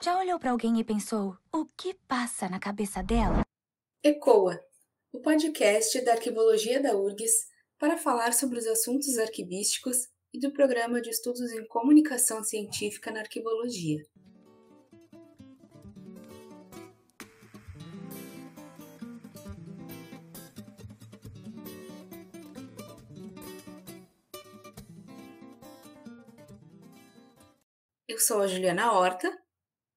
Já olhou para alguém e pensou: o que passa na cabeça dela? ECOA, o podcast da Arquivologia da URGS para falar sobre os assuntos arquivísticos e do Programa de Estudos em Comunicação Científica na Arquivologia. Eu sou a Juliana Horta.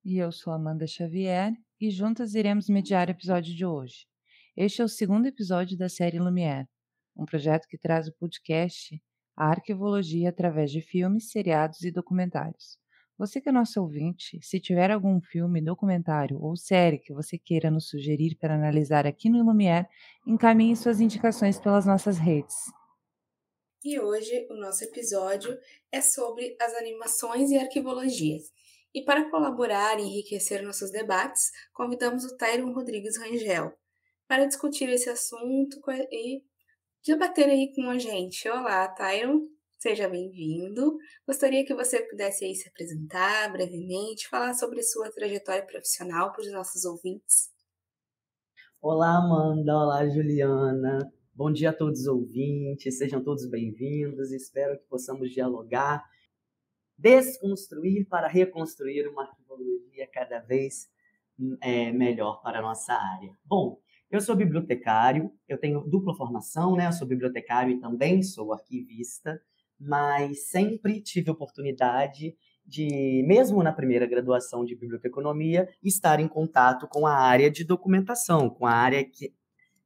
E eu sou Amanda Xavier, e juntas iremos mediar o episódio de hoje. Este é o segundo episódio da série Lumière, um projeto que traz o podcast a arquivologia através de filmes, seriados e documentários. Você que é nosso ouvinte, se tiver algum filme, documentário ou série que você queira nos sugerir para analisar aqui no Lumière, encaminhe suas indicações pelas nossas redes. E hoje o nosso episódio é sobre as animações e arquivologias. E para colaborar e enriquecer nossos debates, convidamos o Tyron Rodrigues Rangel para discutir esse assunto e debater aí com a gente. Olá, Tyron, seja bem-vindo. Gostaria que você pudesse aí se apresentar brevemente, falar sobre sua trajetória profissional para os nossos ouvintes. Olá, Amanda. Olá, Juliana. Bom dia a todos os ouvintes, sejam todos bem-vindos. Espero que possamos dialogar, desconstruir para reconstruir uma arquivologia cada vez é, melhor para a nossa área. Bom, eu sou bibliotecário, eu tenho dupla formação, né? Eu sou bibliotecário e também sou arquivista, mas sempre tive oportunidade de, mesmo na primeira graduação de biblioteconomia, estar em contato com a área de documentação, com a área que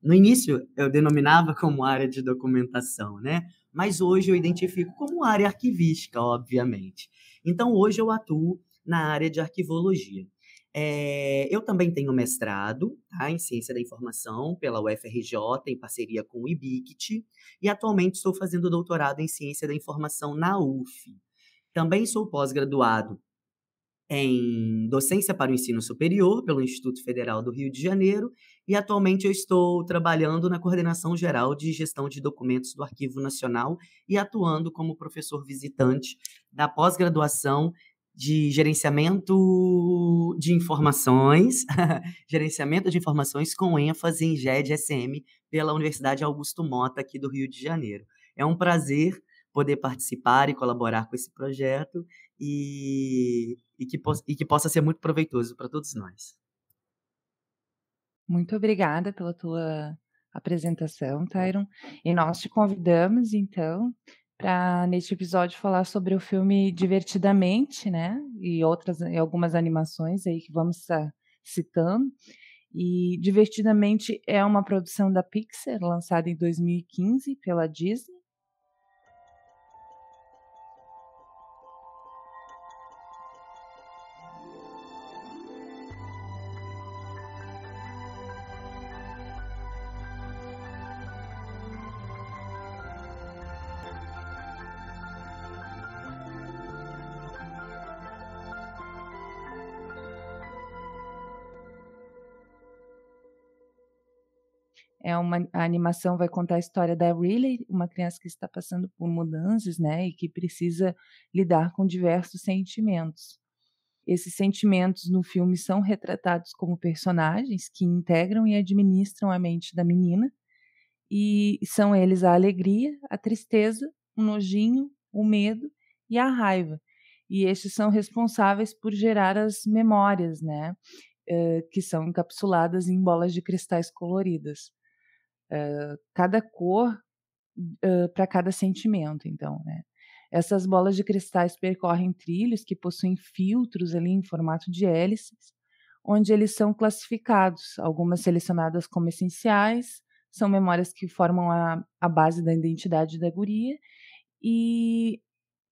no início eu denominava como área de documentação, né? Mas hoje eu identifico como área arquivística, obviamente. Então hoje eu atuo na área de arquivologia. É, eu também tenho mestrado tá, em Ciência da Informação pela UFRJ, em parceria com o IBICT, e atualmente estou fazendo doutorado em Ciência da Informação na UF. Também sou pós-graduado em Docência para o Ensino Superior pelo Instituto Federal do Rio de Janeiro e atualmente eu estou trabalhando na Coordenação Geral de Gestão de Documentos do Arquivo Nacional e atuando como professor visitante da pós-graduação de gerenciamento de informações, gerenciamento de informações com ênfase em GED-SM pela Universidade Augusto Mota, aqui do Rio de Janeiro. É um prazer poder participar e colaborar com esse projeto e, e, que, e que possa ser muito proveitoso para todos nós. Muito obrigada pela tua apresentação, Tyron. E nós te convidamos, então, para neste episódio falar sobre o filme Divertidamente, né? E outras e algumas animações aí que vamos estar citando. E Divertidamente é uma produção da Pixar, lançada em 2015 pela Disney. É uma a animação vai contar a história da Riley, uma criança que está passando por mudanças, né, e que precisa lidar com diversos sentimentos. Esses sentimentos no filme são retratados como personagens que integram e administram a mente da menina, e são eles a alegria, a tristeza, o nojinho, o medo e a raiva. E estes são responsáveis por gerar as memórias, né? que são encapsuladas em bolas de cristais coloridas uh, cada cor uh, para cada sentimento, então, né? Essas bolas de cristais percorrem trilhos que possuem filtros ali em formato de hélices, onde eles são classificados, algumas selecionadas como essenciais, são memórias que formam a, a base da identidade da guria, e,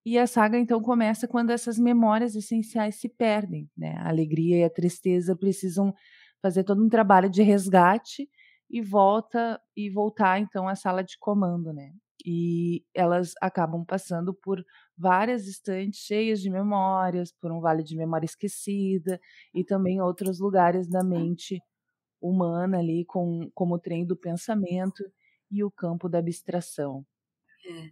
e a saga então começa quando essas memórias essenciais se perdem, né? A alegria e a tristeza precisam fazer todo um trabalho de resgate e volta e voltar então à sala de comando, né? E elas acabam passando por várias estantes cheias de memórias, por um vale de memória esquecida e também outros lugares da mente humana ali, com, como o trem do pensamento e o campo da abstração. É.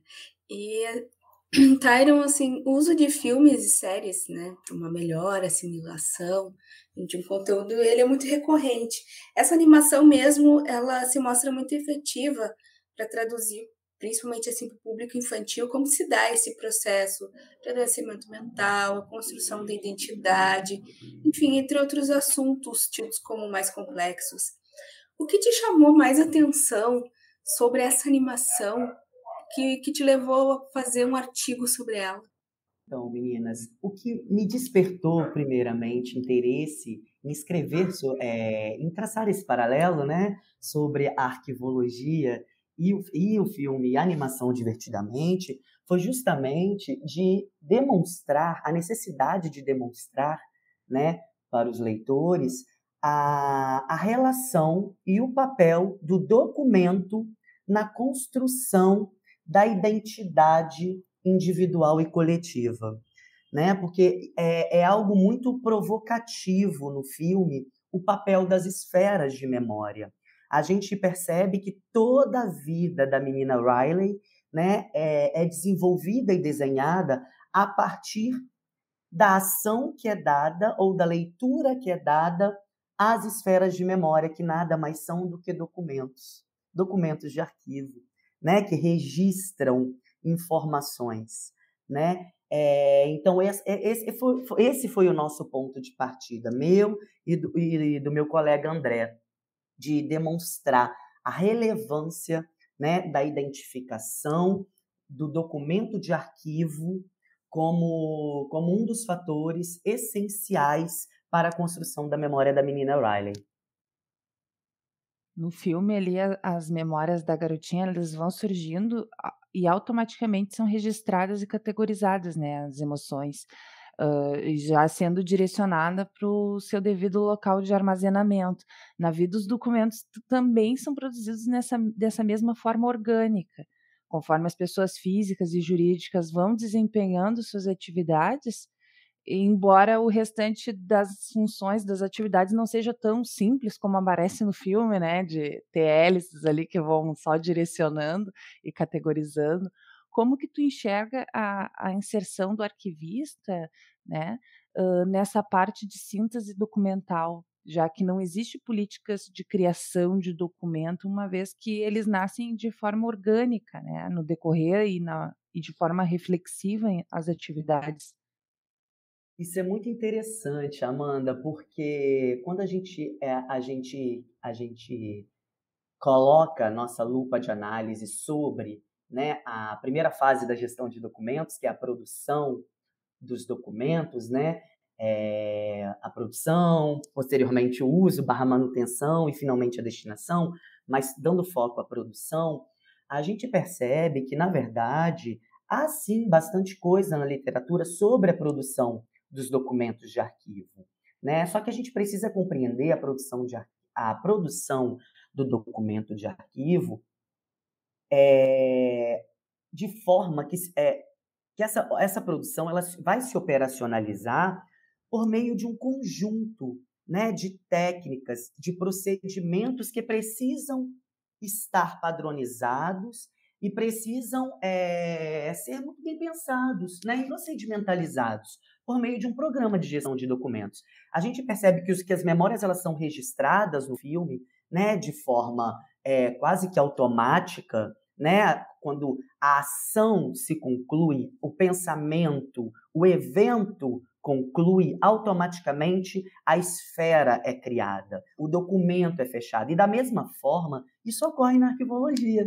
E Tyron, assim, o uso de filmes e séries, né, para uma melhor assimilação de um conteúdo, ele é muito recorrente. Essa animação mesmo, ela se mostra muito efetiva para traduzir, principalmente assim para o público infantil, como se dá esse processo de adoecimento mental, a construção da identidade, enfim, entre outros assuntos tidos como mais complexos. O que te chamou mais atenção sobre essa animação que, que te levou a fazer um artigo sobre ela? Então, meninas, o que me despertou, primeiramente, interesse em escrever, é, em traçar esse paralelo, né, sobre a arquivologia e o, e o filme a animação divertidamente, foi justamente de demonstrar, a necessidade de demonstrar, né, para os leitores, a, a relação e o papel do documento na construção da identidade individual e coletiva, né? Porque é, é algo muito provocativo no filme o papel das esferas de memória. A gente percebe que toda a vida da menina Riley, né, é, é desenvolvida e desenhada a partir da ação que é dada ou da leitura que é dada às esferas de memória, que nada mais são do que documentos, documentos de arquivo né, que registram informações, né? É, então esse, é, esse, foi, esse foi o nosso ponto de partida, meu e do, e do meu colega André, de demonstrar a relevância né, da identificação do documento de arquivo como, como um dos fatores essenciais para a construção da memória da menina Riley. No filme ali, as memórias da garotinha, elas vão surgindo e automaticamente são registradas e categorizadas, né, as emoções, uh, já sendo direcionada para o seu devido local de armazenamento. Na vida, os documentos também são produzidos nessa, dessa mesma forma orgânica. Conforme as pessoas físicas e jurídicas vão desempenhando suas atividades, embora o restante das funções, das atividades não seja tão simples como aparece no filme, né, de ter hélices ali que vão só direcionando e categorizando, como que tu enxerga a, a inserção do arquivista, né, uh, nessa parte de síntese documental, já que não existe políticas de criação de documento, uma vez que eles nascem de forma orgânica, né, no decorrer e, na, e de forma reflexiva as atividades. Isso é muito interessante, Amanda, porque quando a gente, é, a gente, a gente coloca nossa lupa de análise sobre né, a primeira fase da gestão de documentos, que é a produção dos documentos, né, é, a produção, posteriormente o uso, barra manutenção e finalmente a destinação, mas dando foco à produção, a gente percebe que, na verdade, há sim bastante coisa na literatura sobre a produção dos documentos de arquivo. Né? Só que a gente precisa compreender a produção, de, a produção do documento de arquivo é, de forma que, é, que essa, essa produção ela vai se operacionalizar por meio de um conjunto né, de técnicas, de procedimentos que precisam estar padronizados e precisam é, ser muito bem pensados né, e procedimentalizados por meio de um programa de gestão de documentos. A gente percebe que, os, que as memórias elas são registradas no filme né, de forma é, quase que automática, né, quando a ação se conclui, o pensamento, o evento conclui, automaticamente a esfera é criada, o documento é fechado. E da mesma forma, isso ocorre na arquivologia.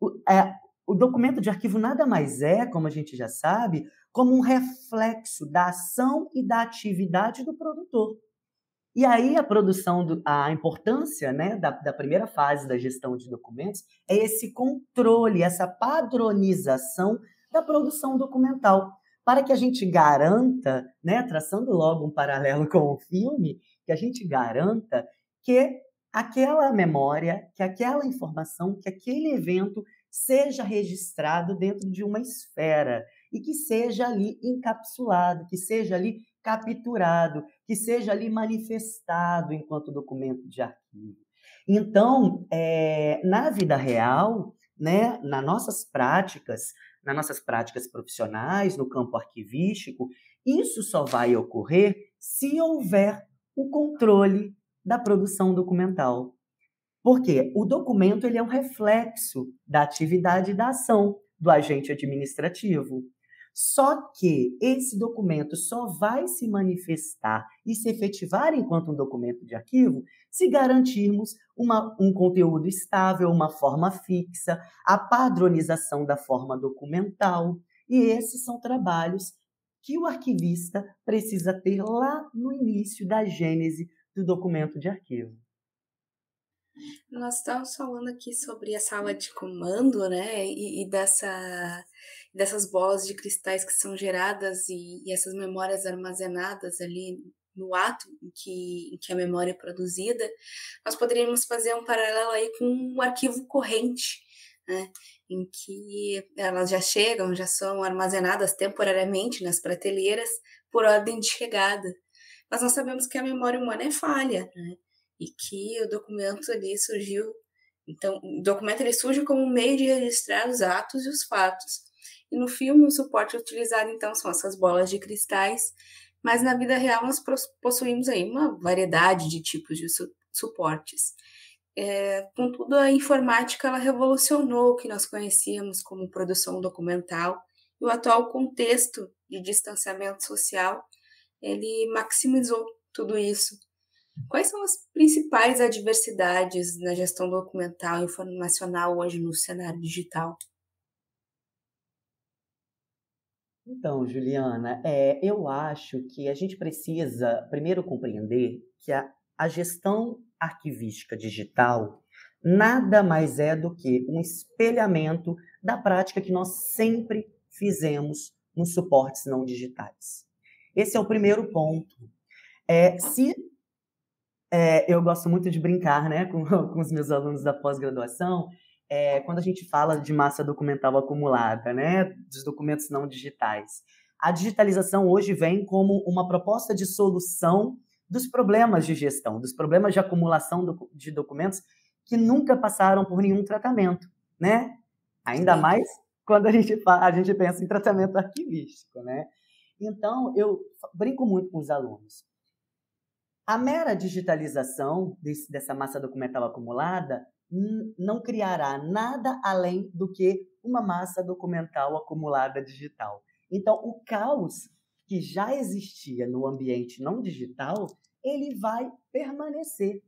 O, é, o documento de arquivo nada mais é, como a gente já sabe, como um reflexo da ação e da atividade do produtor. E aí a produção, do, a importância né, da, da primeira fase da gestão de documentos é esse controle, essa padronização da produção documental, para que a gente garanta, né, traçando logo um paralelo com o filme, que a gente garanta que aquela memória, que aquela informação, que aquele evento seja registrado dentro de uma esfera e que seja ali encapsulado, que seja ali capturado, que seja ali manifestado enquanto documento de arquivo. Então, é, na vida real, né, nas nossas práticas, nas nossas práticas profissionais, no campo arquivístico, isso só vai ocorrer se houver o controle da produção documental. Porque o documento ele é um reflexo da atividade da ação do agente administrativo. Só que esse documento só vai se manifestar e se efetivar enquanto um documento de arquivo se garantirmos uma, um conteúdo estável, uma forma fixa, a padronização da forma documental. E esses são trabalhos que o arquivista precisa ter lá no início da gênese do documento de arquivo. Nós estamos falando aqui sobre a sala de comando, né? E, e dessa, dessas bolas de cristais que são geradas e, e, essas memórias armazenadas ali no ato em que, em que a memória é produzida. Nós poderíamos fazer um paralelo aí com um arquivo corrente, né? Em que elas já chegam, já são armazenadas temporariamente nas prateleiras por ordem de chegada. Mas nós sabemos que a memória humana é falha, né? e que o documento ali surgiu. Então, o documento ele surge como um meio de registrar os atos e os fatos. E no filme, o suporte utilizado, então, são essas bolas de cristais, mas na vida real nós possuímos aí uma variedade de tipos de su suportes. É, contudo, a informática ela revolucionou o que nós conhecíamos como produção documental e o atual contexto de distanciamento social ele maximizou tudo isso Quais são as principais adversidades na gestão documental informacional hoje no cenário digital? Então, Juliana, é, eu acho que a gente precisa primeiro compreender que a, a gestão arquivística digital nada mais é do que um espelhamento da prática que nós sempre fizemos nos suportes não digitais. Esse é o primeiro ponto. É, se é, eu gosto muito de brincar né, com, com os meus alunos da pós-graduação, é, quando a gente fala de massa documental acumulada, né, dos documentos não digitais. A digitalização hoje vem como uma proposta de solução dos problemas de gestão, dos problemas de acumulação de documentos que nunca passaram por nenhum tratamento, né? Ainda mais quando a gente, a gente pensa em tratamento arquivístico, né? Então, eu brinco muito com os alunos. A mera digitalização desse, dessa massa documental acumulada não criará nada além do que uma massa documental acumulada digital. Então, o caos que já existia no ambiente não digital, ele vai permanecer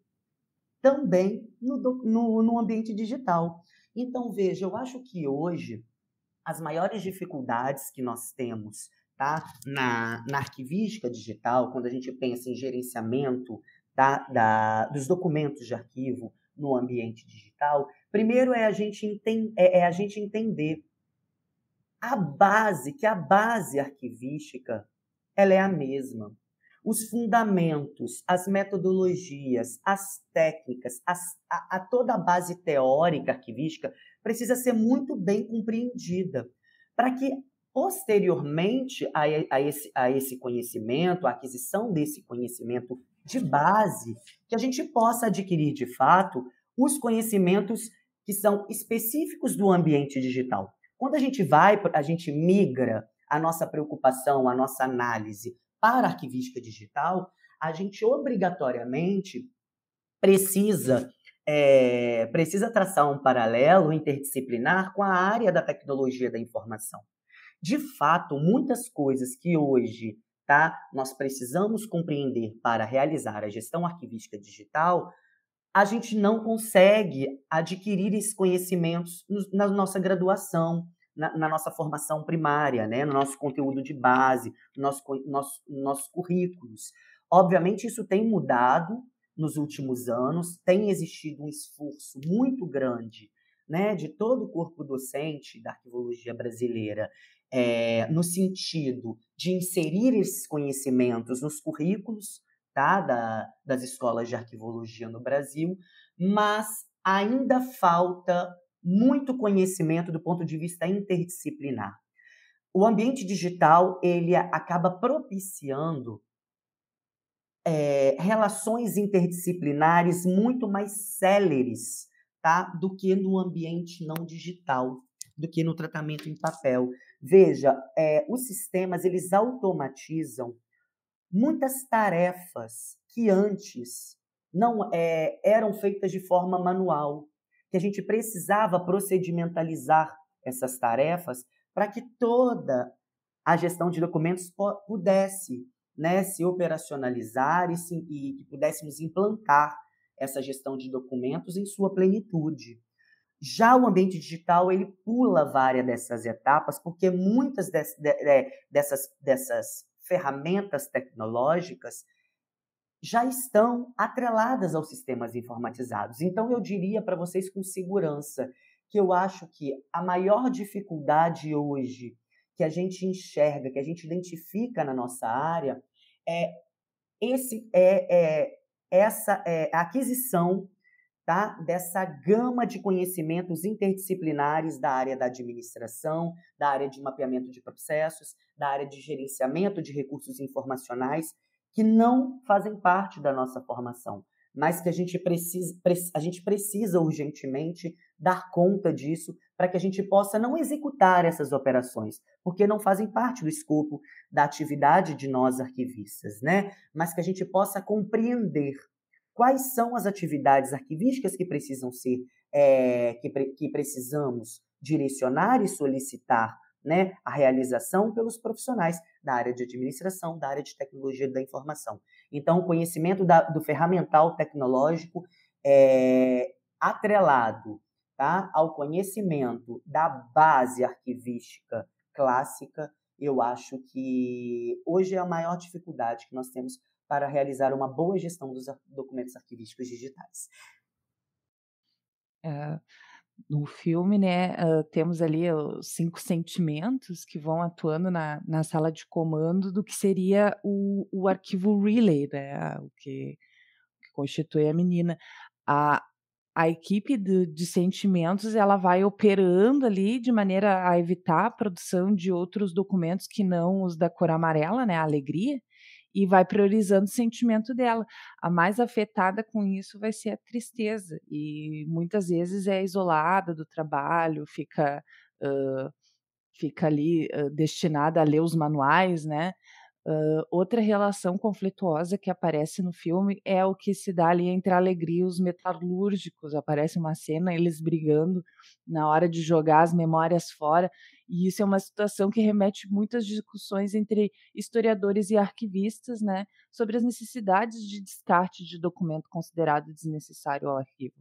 também no, no, no ambiente digital. Então, veja, eu acho que hoje as maiores dificuldades que nós temos tá? na, na arquivística digital, quando a gente pensa em gerenciamento tá? da, dos documentos de arquivo no ambiente digital, primeiro é a gente, enten é, é a gente entender a base, que a base arquivística ela é a mesma. Os fundamentos, as metodologias, as técnicas, as, a, a toda a base teórica arquivística precisa ser muito bem compreendida para que posteriormente a, a, esse, a esse conhecimento, a aquisição desse conhecimento de base, que a gente possa adquirir de fato os conhecimentos que são específicos do ambiente digital. Quando a gente vai, a gente migra a nossa preocupação, a nossa análise para a arquivística digital, a gente obrigatoriamente precisa é, precisa traçar um paralelo interdisciplinar com a área da tecnologia da informação. De fato, muitas coisas que hoje tá, nós precisamos compreender para realizar a gestão arquivística digital, a gente não consegue adquirir esses conhecimentos na nossa graduação, na, na, nossa formação primária, né? no nosso conteúdo de base, no nosso, nosso, nossos currículos. Obviamente, isso tem mudado nos últimos anos, tem existido um esforço muito grande né, de todo o corpo docente da arquivologia brasileira é, no sentido de inserir esses conhecimentos nos currículos tá, da, das escolas de arquivologia no Brasil, mas ainda falta muito conhecimento do ponto de vista interdisciplinar. O ambiente digital ele acaba propiciando é, relações interdisciplinares muito mais céleres tá, do que no ambiente não digital. do que no tratamento em papel. Veja, é, os sistemas eles automatizam muitas tarefas que antes não é, eram feitas de forma manual, que a gente precisava procedimentalizar essas tarefas para que toda a gestão de documentos pudesse né, se operacionalizar e, e que pudéssemos implantar essa gestão de documentos em sua plenitude. Já o ambiente digital, ele pula várias dessas etapas, porque muitas dessas, dessas ferramentas tecnológicas já estão atreladas aos sistemas informatizados. Então, eu diria para vocês com segurança que eu acho que a maior dificuldade hoje que a gente enxerga, que a gente identifica na nossa área, é esse é, é essa é, aquisição tá, dessa gama de conhecimentos interdisciplinares da área da administração, da área de mapeamento de processos, da área de gerenciamento de recursos informacionais, que não fazem parte da nossa formação, mas que a gente precisa, a gente precisa urgentemente dar conta disso para que a gente possa não executar essas operações, porque não fazem parte do escopo da atividade de nós arquivistas, né? Mas que a gente possa compreender quais são as atividades arquivísticas que precisam ser, é, que, que precisamos direcionar e solicitar né, a realização pelos profissionais da área de administração, da área de tecnologia da informação. Então, o conhecimento da, do ferramental tecnológico é atrelado tá, ao conhecimento da base arquivística clássica, eu acho que hoje é a maior dificuldade que nós temos para realizar uma boa gestão dos documentos arquivísticos digitais. É, no filme, né, temos ali os cinco sentimentos que vão atuando na, na sala de comando do que seria o, o arquivo relay, né, o que, que constitui a menina. A, a equipe de, de sentimentos ela vai operando ali de maneira a evitar a produção de outros documentos que não os da cor amarela, né, a alegria, e vai priorizando o sentimento dela. A mais afetada com isso vai ser a tristeza, e muitas vezes é isolada do trabalho, fica, uh, fica ali uh, destinada a ler os manuais, né? Uh, outra relação conflituosa que aparece no filme é o que se dá ali entre a alegria e os metalúrgicos. Aparece uma cena, eles brigando na hora de jogar as memórias fora, e isso é uma situação que remete muitas discussões entre historiadores e arquivistas, né, sobre as necessidades de descarte de documento considerado desnecessário ao arquivo.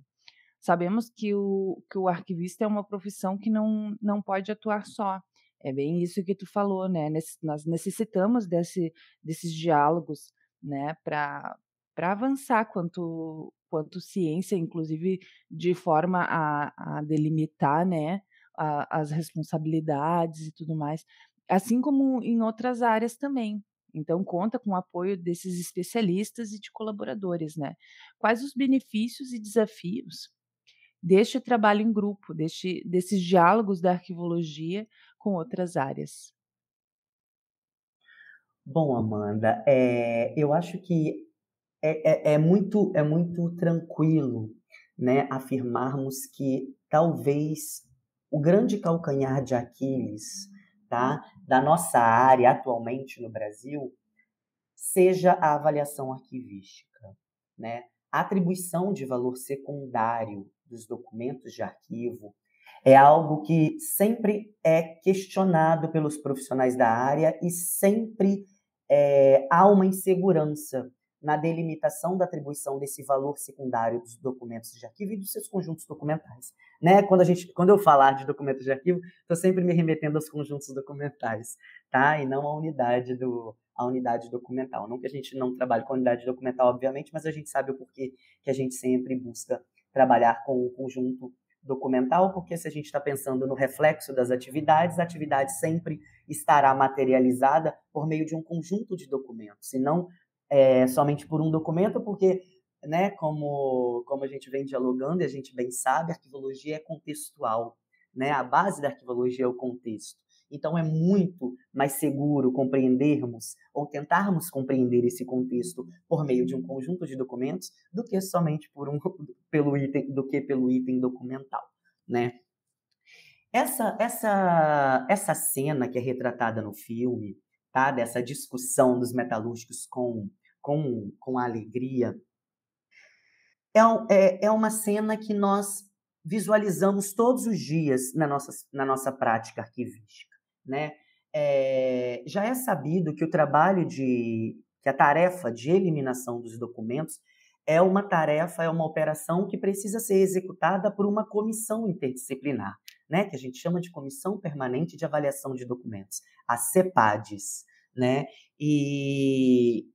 Sabemos que o, que o arquivista é uma profissão que não, não pode atuar só, é bem isso que tu falou, né? Nós necessitamos desse, desses diálogos, né, para avançar quanto, quanto ciência, inclusive de forma a, a delimitar, né, a, as responsabilidades e tudo mais, assim como em outras áreas também. Então, conta com o apoio desses especialistas e de colaboradores, né? Quais os benefícios e desafios deste trabalho em grupo, deste, desses diálogos da arquivologia com outras áreas? Bom, Amanda, é, eu acho que é, é, é, muito, é muito tranquilo né, afirmarmos que talvez o grande calcanhar de Aquiles tá, da nossa área atualmente no Brasil seja a avaliação arquivística. Né? A atribuição de valor secundário dos documentos de arquivo é algo que sempre é questionado pelos profissionais da área e sempre é, há uma insegurança na delimitação da atribuição desse valor secundário dos documentos de arquivo e dos seus conjuntos documentais. Né? Quando, a gente, quando eu falar de documentos de arquivo, estou sempre me remetendo aos conjuntos documentais, tá? e não à unidade, do, à unidade documental. Não que a gente não trabalhe com a unidade documental, obviamente, mas a gente sabe o porquê que a gente sempre busca trabalhar com o conjunto documental, porque se a gente está pensando no reflexo das atividades, a atividade sempre estará materializada por meio de um conjunto de documentos, e não é, somente por um documento, porque, né, como, como a gente vem dialogando e a gente bem sabe, a arquivologia é contextual, né? A base da arquivologia é o contexto. Então, é muito mais seguro compreendermos ou tentarmos compreender esse contexto por meio de um conjunto de documentos do que somente por um, pelo item, do que pelo item documental, né? essa, essa, essa cena que é retratada no filme, tá? dessa discussão dos metalúrgicos com, com, com a alegria, é, é, é uma cena que nós visualizamos todos os dias na nossa, na nossa prática arquivística. Né? É, já é sabido que o trabalho de. que a tarefa de eliminação dos documentos é uma tarefa, é uma operação que precisa ser executada por uma comissão interdisciplinar, né, que a gente chama de Comissão Permanente de Avaliação de Documentos, a CEPADES. Né? E,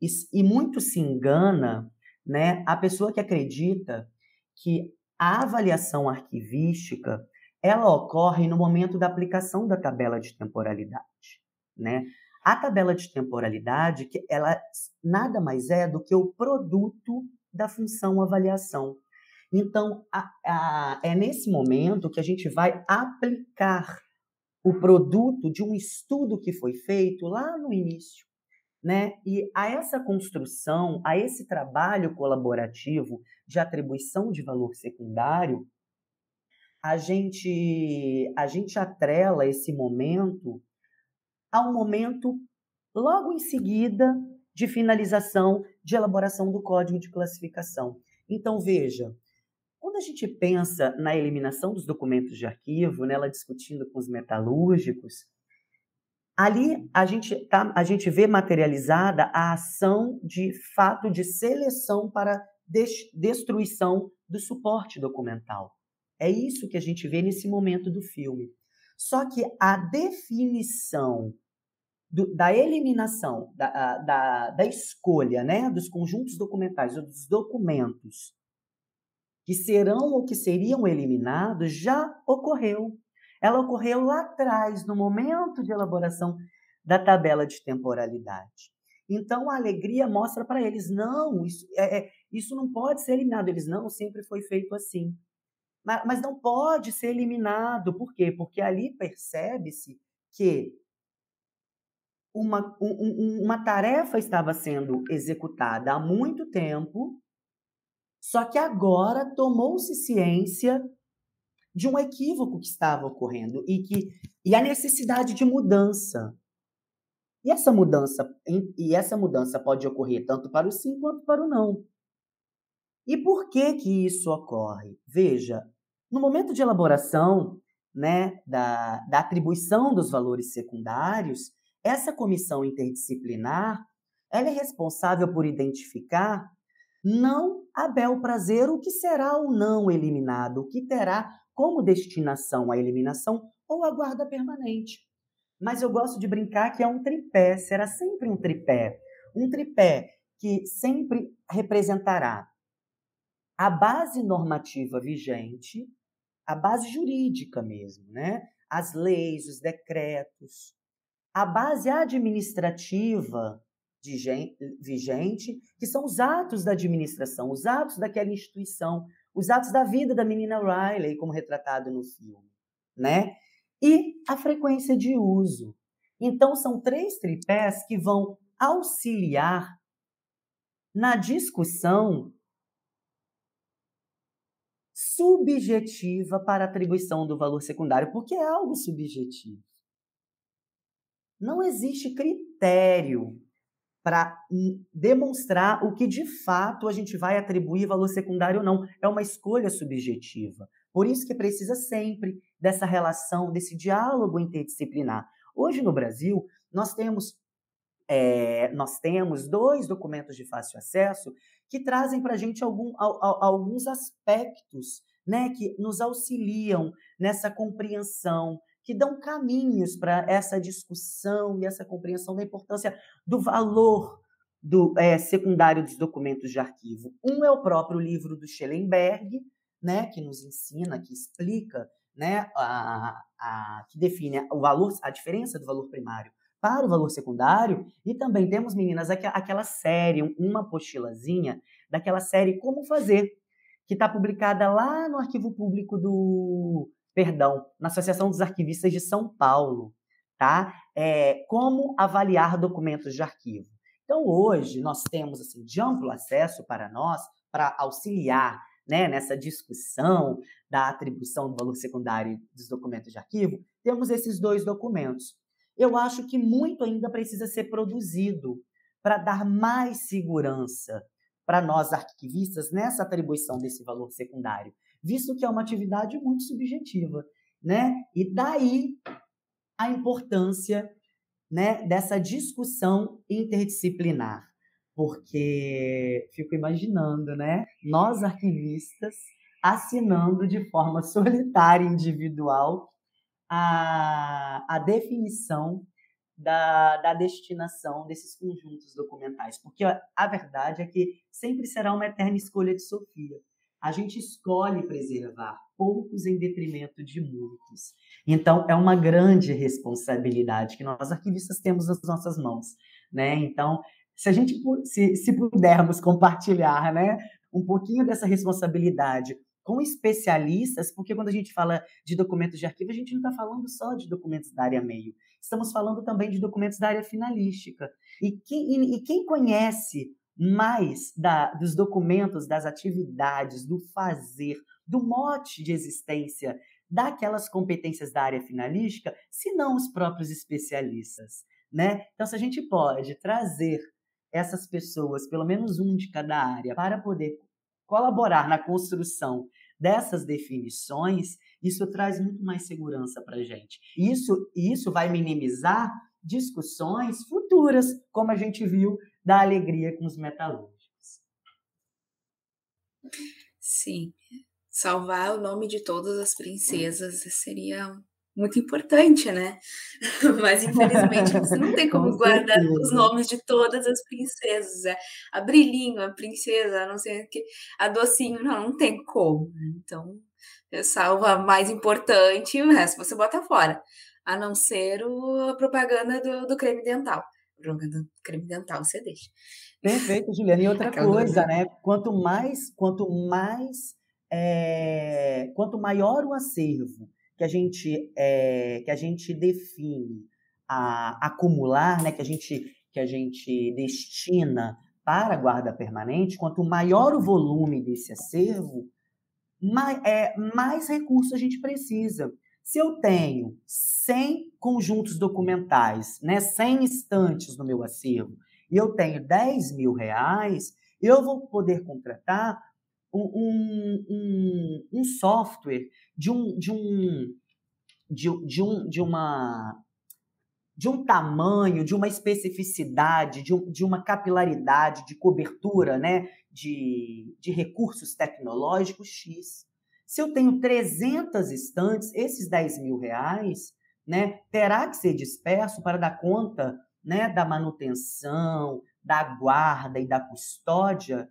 e, e muito se engana né, a pessoa que acredita que a avaliação arquivística ela ocorre no momento da aplicação da tabela de temporalidade, né? A tabela de temporalidade, que ela nada mais é do que o produto da função avaliação. Então, a, a, é nesse momento que a gente vai aplicar o produto de um estudo que foi feito lá no início. Né? E a essa construção, a esse trabalho colaborativo de atribuição de valor secundário, a gente, a gente atrela esse momento ao momento logo em seguida de finalização de elaboração do código de classificação. Então, veja, quando a gente pensa na eliminação dos documentos de arquivo, nela discutindo com os metalúrgicos, ali a gente, tá, a gente vê materializada a ação de fato de seleção para destruição do suporte documental. É isso que a gente vê nesse momento do filme. Só que a definição do, da eliminação, da, da, da escolha né, dos conjuntos documentais, ou dos documentos que serão ou que seriam eliminados, já ocorreu. Ela ocorreu lá atrás, no momento de elaboração da tabela de temporalidade. Então a alegria mostra para eles: não, isso, é, é, isso não pode ser eliminado. Eles não, sempre foi feito assim mas não pode ser eliminado. Por quê? Porque ali percebe-se que uma, um, uma tarefa estava sendo executada há muito tempo, só que agora tomou-se ciência de um equívoco que estava ocorrendo e que e a necessidade de mudança. E essa mudança e essa mudança pode ocorrer tanto para o sim quanto para o não. E por que que isso ocorre? Veja, no momento de elaboração né, da, da atribuição dos valores secundários, essa comissão interdisciplinar ela é responsável por identificar não a bel prazer o que será ou não eliminado, o que terá como destinação a eliminação ou a guarda permanente. Mas eu gosto de brincar que é um tripé, será sempre um tripé. Um tripé que sempre representará a base normativa vigente, a base jurídica mesmo, né? As leis, os decretos, a base administrativa vigente, que são os atos da administração, os atos daquela instituição, os atos da vida da menina Riley, como retratado no filme, né? E a frequência de uso. Então, são três tripés que vão auxiliar na discussão subjetiva para atribuição do valor secundário, porque é algo subjetivo. Não existe critério para demonstrar o que de fato a gente vai atribuir valor secundário ou não. É uma escolha subjetiva. Por isso que precisa sempre dessa relação, desse diálogo interdisciplinar. Hoje no Brasil, nós temos, é, nós temos dois documentos de fácil acesso que trazem para a gente algum, alguns aspectos né, que nos auxiliam nessa compreensão, que dão caminhos para essa discussão e essa compreensão da importância do valor do é, secundário dos documentos de arquivo. Um é o próprio livro do Schellenberg, né, que nos ensina, que explica, né, a, a, que define o valor, a diferença do valor primário para o valor secundário. E também temos, meninas, aquela série, uma apostilazinha daquela série Como Fazer, que está publicada lá no arquivo público do. Perdão, na Associação dos Arquivistas de São Paulo, tá? É, como avaliar documentos de arquivo. Então, hoje, nós temos assim, de amplo acesso para nós, para auxiliar né, nessa discussão da atribuição do valor secundário dos documentos de arquivo, temos esses dois documentos. Eu acho que muito ainda precisa ser produzido para dar mais segurança para nós arquivistas nessa atribuição desse valor secundário, visto que é uma atividade muito subjetiva, né? E daí a importância, né, dessa discussão interdisciplinar, porque fico imaginando, né, nós arquivistas assinando de forma solitária, individual, a, a definição da, da destinação desses conjuntos documentais. Porque a, a verdade é que sempre será uma eterna escolha de Sofia. A gente escolhe preservar poucos em detrimento de muitos. Então, é uma grande responsabilidade que nós arquivistas temos nas nossas mãos. Né? Então, se a gente se, se pudermos compartilhar né, um pouquinho dessa responsabilidade com especialistas, porque quando a gente fala de documentos de arquivo, a gente não está falando só de documentos da área meio, estamos falando também de documentos da área finalística. E quem, e, e quem conhece mais da, dos documentos, das atividades, do fazer, do mote de existência daquelas competências da área finalística, se não os próprios especialistas, né? Então, se a gente pode trazer essas pessoas, pelo menos um de cada área, para poder colaborar na construção dessas definições, isso traz muito mais segurança para a gente. Isso, isso vai minimizar discussões futuras, como a gente viu da alegria com os metalúrgicos. Sim, salvar o nome de todas as princesas seria muito importante, né? Mas infelizmente você não tem como Com guardar os nomes de todas as princesas. É. A Brilhinho, a princesa, a não sei o que, a Docinho, não, não tem como. Né? Então, salva a mais importante e o resto você bota fora. A não ser o, a propaganda do, do creme dental. Propaganda do creme dental você deixa. Perfeito, Juliana. E outra Aquela coisa, né? Quanto mais, quanto mais, é, quanto maior o acervo que a gente, é, que a gente define a acumular, né, que, a gente, que a gente destina para a guarda permanente, quanto maior o volume desse acervo, mais, é, mais recursos a gente precisa. Se eu tenho 100 conjuntos documentais, né, 100 estantes no meu acervo, e eu tenho 10 mil reais, eu vou poder contratar um, um, um, software de um, de um, de, de, um, de uma de um tamanho, de uma especificidade, de, um, de uma capilaridade, de cobertura, né, de, de recursos tecnológicos X. Se eu tenho 300 estantes, esses 10 mil reais, né, terá que ser disperso para dar conta né, da manutenção, da guarda e da custódia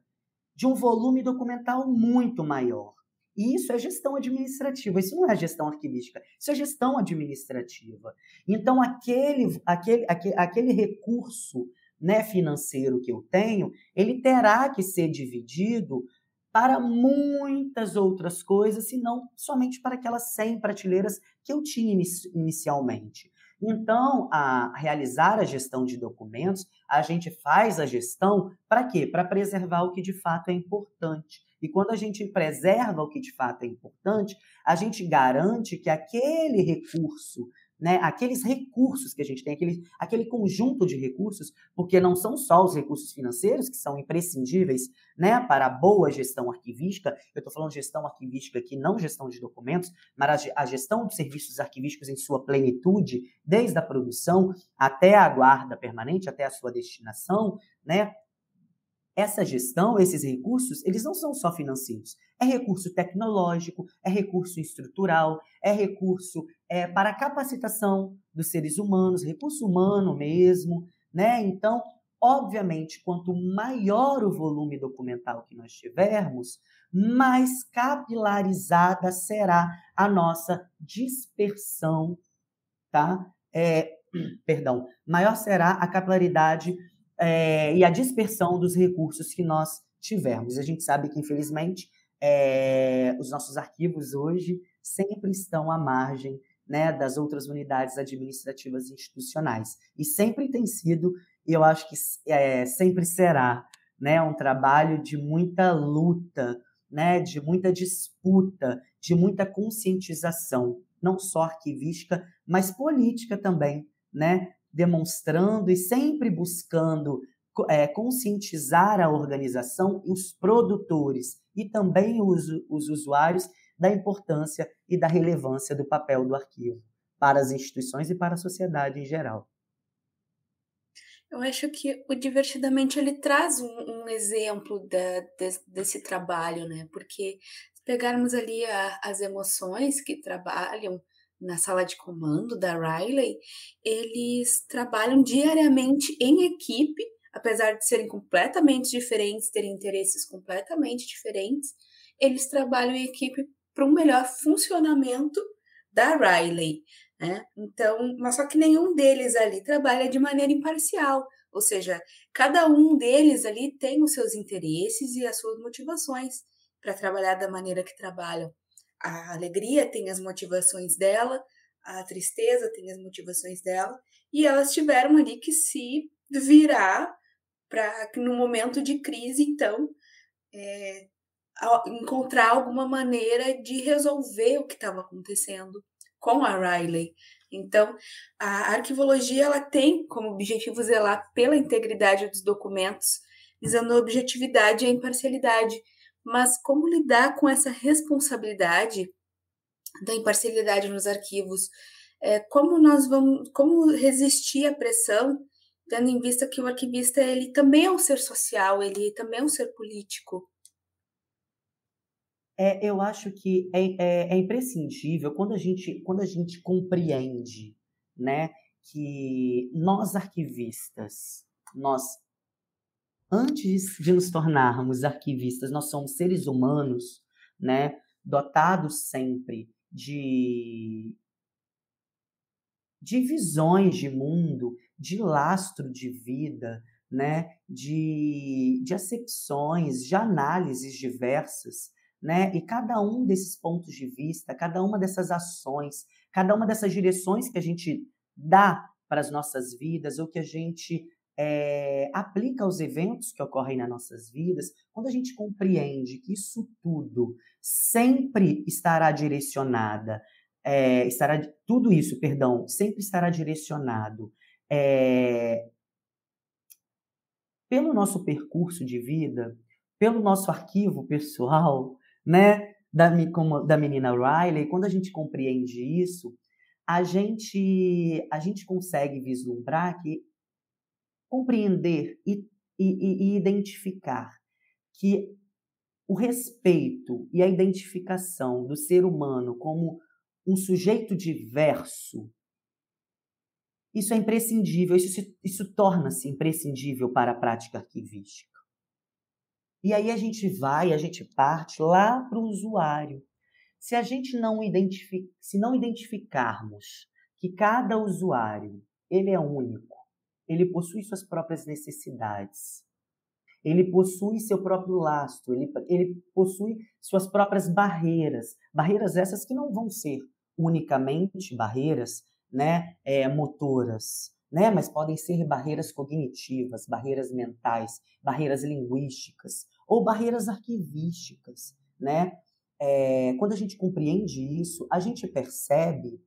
de um volume documental muito maior. E isso é gestão administrativa, isso não é gestão arquivística, isso é gestão administrativa. Então, aquele, aquele, aquele, aquele recurso né, financeiro que eu tenho, ele terá que ser dividido para muitas outras coisas, e não somente para aquelas 100 prateleiras que eu tinha inicialmente. Então, a realizar a gestão de documentos, a gente faz a gestão para quê? Para preservar o que de fato é importante. E quando a gente preserva o que de fato é importante, a gente garante que aquele recurso né, aqueles recursos que a gente tem, aquele, aquele conjunto de recursos, porque não são só os recursos financeiros que são imprescindíveis né, para a boa gestão arquivística, eu estou falando gestão arquivística aqui, não gestão de documentos, mas a gestão de serviços arquivísticos em sua plenitude, desde a produção até a guarda permanente, até a sua destinação, né, essa gestão, esses recursos, eles não são só financeiros. É recurso tecnológico, é recurso estrutural, é recurso é, para capacitação dos seres humanos, recurso humano mesmo, né? Então, obviamente, quanto maior o volume documental que nós tivermos, mais capilarizada será a nossa dispersão, tá? É, perdão, maior será a capilaridade é, e a dispersão dos recursos que nós tivermos. A gente sabe que, infelizmente, é, os nossos arquivos hoje sempre estão à margem né, das outras unidades administrativas e institucionais. E sempre tem sido, e eu acho que é, sempre será, né, um trabalho de muita luta né, de muita disputa, de muita conscientização, não só arquivística, mas política também, né, demonstrando e sempre buscando é, conscientizar a organização, os produtores e também os, os usuários da importância e da relevância do papel do arquivo para as instituições e para a sociedade em geral. Eu acho que o Divertidamente ele traz um, um exemplo da, de, desse trabalho, né? Porque se pegarmos ali a, as emoções que trabalham na sala de comando da Riley, eles trabalham diariamente em equipe, apesar de serem completamente diferentes, terem interesses completamente diferentes, eles trabalham em equipe para um melhor funcionamento da Riley. Né? Então, mas só que nenhum deles ali trabalha de maneira imparcial, ou seja, cada um deles ali tem os seus interesses e as suas motivações para trabalhar da maneira que trabalham. A alegria tem as motivações dela, a tristeza tem as motivações dela, e elas tiveram ali que se virar para no momento de crise, então, é, encontrar alguma maneira de resolver o que estava acontecendo com a Riley. Então, a arquivologia ela tem como objetivo zelar pela integridade dos documentos, visando a objetividade e a imparcialidade. Mas como lidar com essa responsabilidade da imparcialidade nos arquivos? É, como nós vamos, como resistir à pressão, tendo em vista que o arquivista ele também é um ser social, ele também é um ser político. É, eu acho que é, é, é, imprescindível quando a gente, quando a gente compreende né, que nós arquivistas, nós, antes de nos tornarmos arquivistas, nós somos seres humanos, né, dotados sempre de, de visões de mundo, de lastro de vida, né, de, de acepções, de análises diversas né? E cada um desses pontos de vista, cada uma dessas ações, cada uma dessas direções que a gente dá para as nossas vidas, ou que a gente é, aplica aos eventos que ocorrem nas nossas vidas, quando a gente compreende que isso tudo sempre estará direcionada, é, estará tudo isso, perdão, sempre estará direcionado é, pelo nosso percurso de vida, pelo nosso arquivo pessoal, né, da, como, da menina Riley, quando a gente compreende isso, a gente, a gente consegue vislumbrar que compreender e, e, e identificar que o respeito e a identificação do ser humano como um sujeito diverso, isso é imprescindível, isso, isso torna-se imprescindível para a prática arquivística. E aí a gente vai, a gente parte lá para o usuário. Se a gente não identifica, se não identificarmos que cada usuário ele é único, ele possui suas próprias necessidades, ele possui seu próprio lastro, ele, ele possui suas próprias barreiras, barreiras essas que não vão ser unicamente barreiras né, é, motoras, né? mas podem ser barreiras cognitivas, barreiras mentais, barreiras linguísticas ou barreiras arquivísticas. Né? É, quando a gente compreende isso, a gente percebe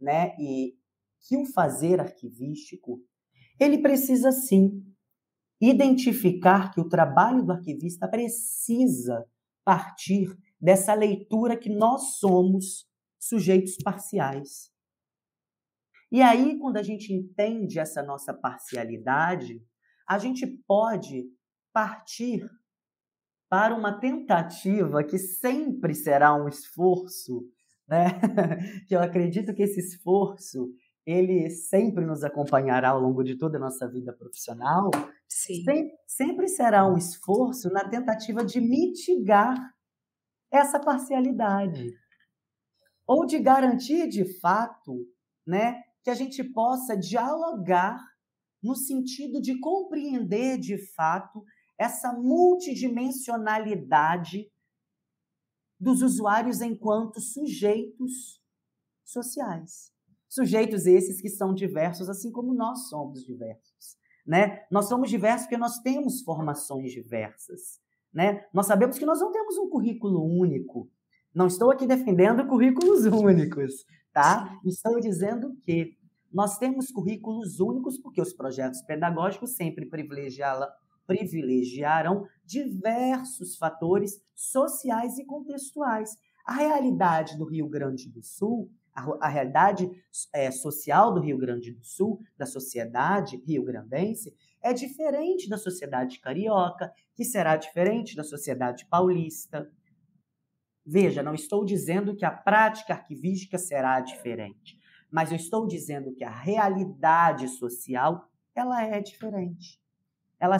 né, e que o fazer arquivístico ele precisa sim identificar que o trabalho do arquivista precisa partir dessa leitura que nós somos sujeitos parciais. E aí, quando a gente entende essa nossa parcialidade, a gente pode partir para uma tentativa que sempre será um esforço, né? que eu acredito que esse esforço ele sempre nos acompanhará ao longo de toda a nossa vida profissional. Sim. Sempre, sempre será um esforço na tentativa de mitigar essa parcialidade ou de garantir de fato, né, que a gente possa dialogar no sentido de compreender de fato essa multidimensionalidade dos usuários enquanto sujeitos sociais. Sujeitos esses que são diversos, assim como nós somos diversos. Né? Nós somos diversos porque nós temos formações diversas. Né? Nós sabemos que nós não temos um currículo único. Não estou aqui defendendo currículos únicos, tá? Estou dizendo que nós temos currículos únicos porque os projetos pedagógicos sempre privilegiaram diversos fatores sociais e contextuais. A realidade do Rio Grande do Sul, a, a realidade é, social do Rio Grande do Sul, da sociedade rio-grandense, é diferente da sociedade carioca, que será diferente da sociedade paulista. Veja, não estou dizendo que a prática arquivística será diferente, mas eu estou dizendo que a realidade social ela é diferente. Ela,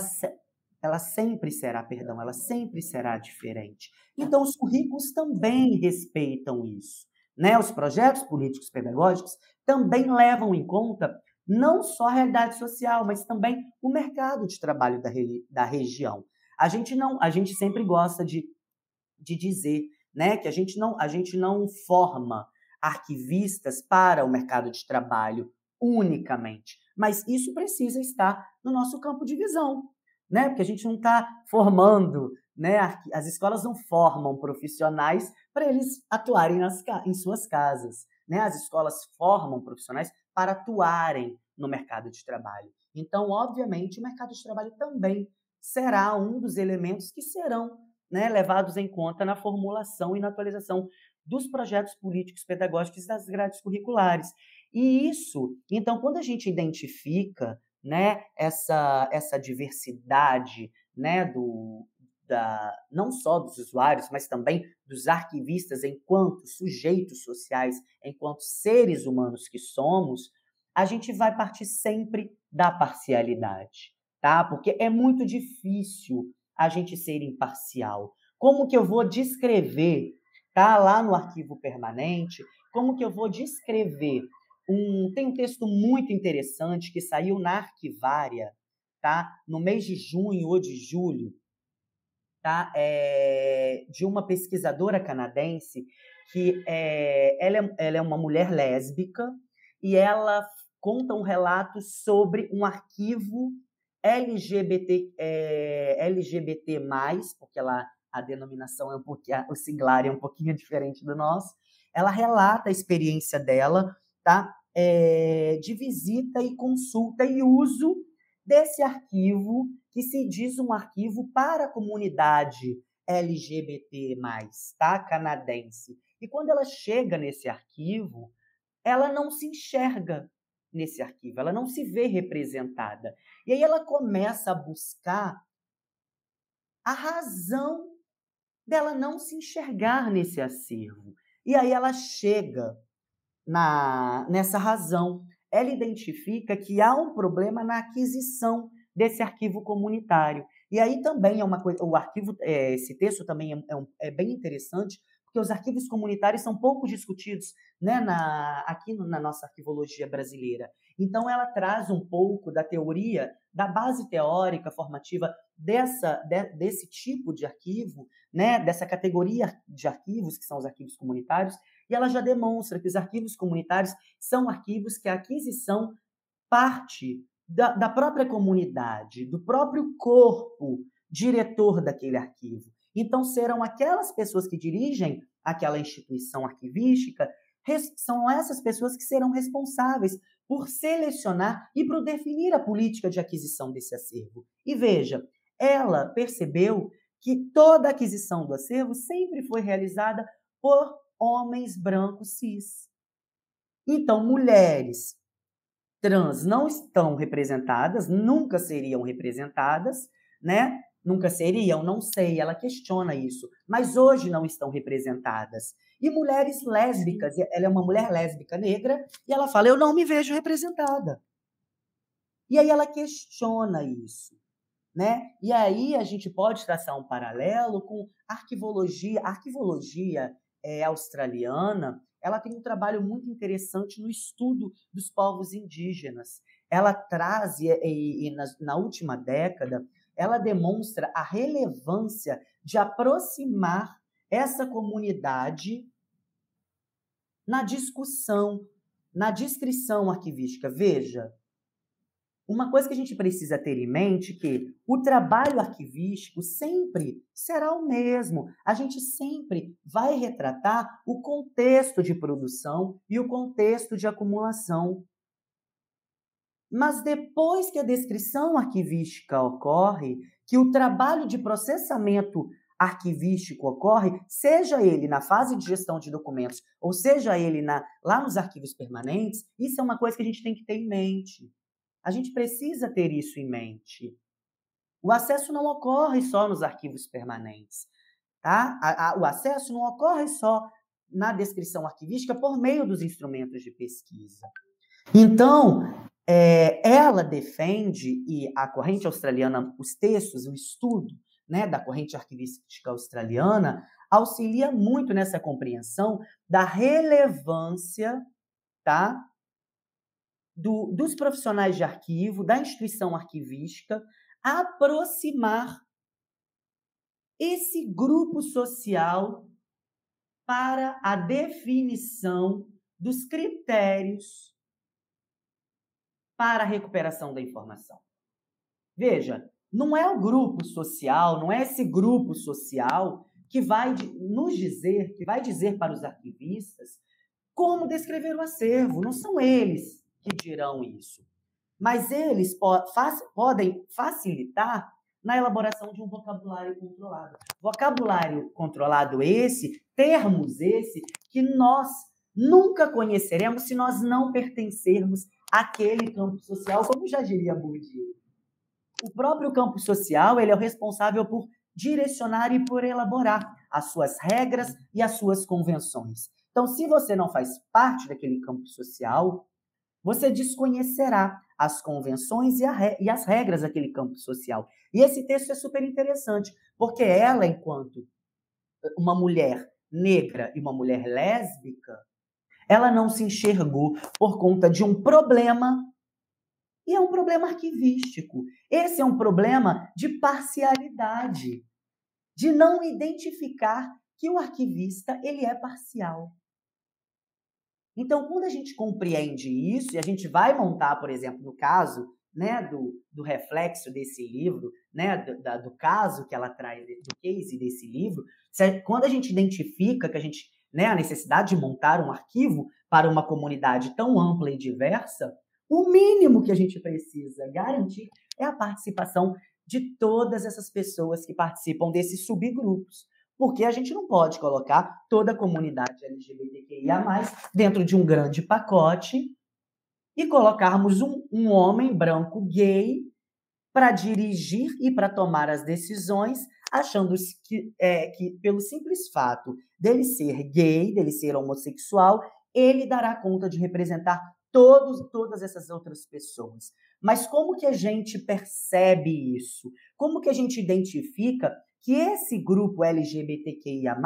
ela sempre será, perdão, ela sempre será diferente. Então, os currículos também respeitam isso. Né? Os projetos políticos pedagógicos também levam em conta não só a realidade social, mas também o mercado de trabalho da, da região. A gente não, a gente sempre gosta de, de dizer né, que a gente não, a gente não forma arquivistas para o mercado de trabalho unicamente, mas isso precisa estar no nosso campo de visão, né? Porque a gente não está formando, né? As escolas não formam profissionais para eles atuarem nas, em suas casas, né? As escolas formam profissionais para atuarem no mercado de trabalho. Então, obviamente, o mercado de trabalho também será um dos elementos que serão né, levados em conta na formulação e na atualização dos projetos políticos pedagógicos das grades curriculares. E isso, então, quando a gente identifica né, essa, essa diversidade né, do, da, não só dos usuários, mas também dos arquivistas enquanto sujeitos sociais, enquanto seres humanos que somos, a gente vai partir sempre da parcialidade, tá? Porque é muito difícil a gente ser imparcial. Como que eu vou descrever, tá lá no arquivo permanente, como que eu vou descrever um tem um texto muito interessante que saiu na Arquivária, tá? No mês de junho ou de julho, tá? É, de uma pesquisadora canadense que é, ela, é, ela é uma mulher lésbica e ela conta um relato sobre um arquivo LGBT, é, LGBT+, porque ela, a denominação é um pouquinho, o siglar é um pouquinho diferente do nosso, ela relata a experiência dela, tá? É, de visita e consulta e uso desse arquivo, que se diz um arquivo para a comunidade LGBT+, tá? Canadense. E quando ela chega nesse arquivo, ela não se enxerga nesse arquivo, ela não se vê representada. E aí ela começa a buscar a razão dela não se enxergar nesse acervo. E aí ela chega na nessa razão. Ela identifica que há um problema na aquisição desse arquivo comunitário. E aí também é uma coisa, o arquivo, é, esse texto também é, é, um, é bem interessante, porque os arquivos comunitários são pouco discutidos né, na, aqui na nossa arquivologia brasileira. Então, ela traz um pouco da teoria, da base teórica formativa dessa, de, desse tipo de arquivo, né, dessa categoria de arquivos, que são os arquivos comunitários, e ela já demonstra que os arquivos comunitários são arquivos que a aquisição parte da, da própria comunidade, do próprio corpo diretor daquele arquivo. Então, serão aquelas pessoas que dirigem aquela instituição arquivística, são essas pessoas que serão responsáveis por selecionar e por definir a política de aquisição desse acervo. E veja, ela percebeu que toda aquisição do acervo sempre foi realizada por homens brancos cis. Então, mulheres trans não estão representadas, nunca seriam representadas, né? Nunca seriam, não sei, ela questiona isso, mas hoje não estão representadas. E mulheres lésbicas, ela é uma mulher lésbica negra, e ela fala: Eu não me vejo representada. E aí ela questiona isso. Né? E aí a gente pode traçar um paralelo com arquivologia. A arquivologia é, australiana ela tem um trabalho muito interessante no estudo dos povos indígenas. Ela traz, e, e, e na, na última década, ela demonstra a relevância de aproximar essa comunidade na discussão, na descrição arquivística. Veja, uma coisa que a gente precisa ter em mente é que o trabalho arquivístico sempre será o mesmo. A gente sempre vai retratar o contexto de produção e o contexto de acumulação. Mas depois que a descrição arquivística ocorre, que o trabalho de processamento arquivístico ocorre, seja ele na fase de gestão de documentos ou seja ele na, lá nos arquivos permanentes, isso é uma coisa que a gente tem que ter em mente. A gente precisa ter isso em mente. O acesso não ocorre só nos arquivos permanentes. Tá? A, a, o acesso não ocorre só na descrição arquivística por meio dos instrumentos de pesquisa. Então, é, ela defende, e a corrente australiana, os textos, o estudo né, da corrente arquivística australiana, auxilia muito nessa compreensão da relevância tá, do, dos profissionais de arquivo, da instituição arquivística, aproximar esse grupo social para a definição dos critérios para a recuperação da informação. Veja, não é o grupo social, não é esse grupo social que vai nos dizer, que vai dizer para os arquivistas como descrever o acervo. Não são eles que dirão isso. Mas eles po podem facilitar na elaboração de um vocabulário controlado. Vocabulário controlado esse, termos esse, que nós nunca conheceremos se nós não pertencermos àquele campo social, como já diria Bourdieu. O próprio campo social ele é o responsável por direcionar e por elaborar as suas regras e as suas convenções. Então, se você não faz parte daquele campo social, você desconhecerá as convenções e, re... e, as regras daquele campo social. E esse texto é super interessante, porque ela, enquanto uma mulher negra e uma mulher lésbica, ela não se enxergou por conta de um problema, e é um problema arquivístico. Esse é um problema de parcialidade, de não identificar que o arquivista ele é parcial. Então, quando a gente compreende isso, e a gente vai montar, por exemplo, no caso né, do, do reflexo desse livro, né, do, da, do caso que ela traz, do case desse livro, quando a gente identifica que a gente, né, a necessidade de montar um arquivo para uma comunidade tão ampla e diversa, o mínimo que a gente precisa garantir é a participação de todas essas pessoas que participam desses subgrupos porque a gente não pode colocar toda a comunidade LGBTQIA, dentro de um grande pacote e colocarmos um, um homem branco gay para dirigir e para tomar as decisões, achando que, é, que, pelo simples fato dele ser gay, dele ser homossexual, ele dará conta de representar todos, todas essas outras pessoas. Mas como que a gente percebe isso? Como que a gente identifica que esse grupo LGBTQIA+,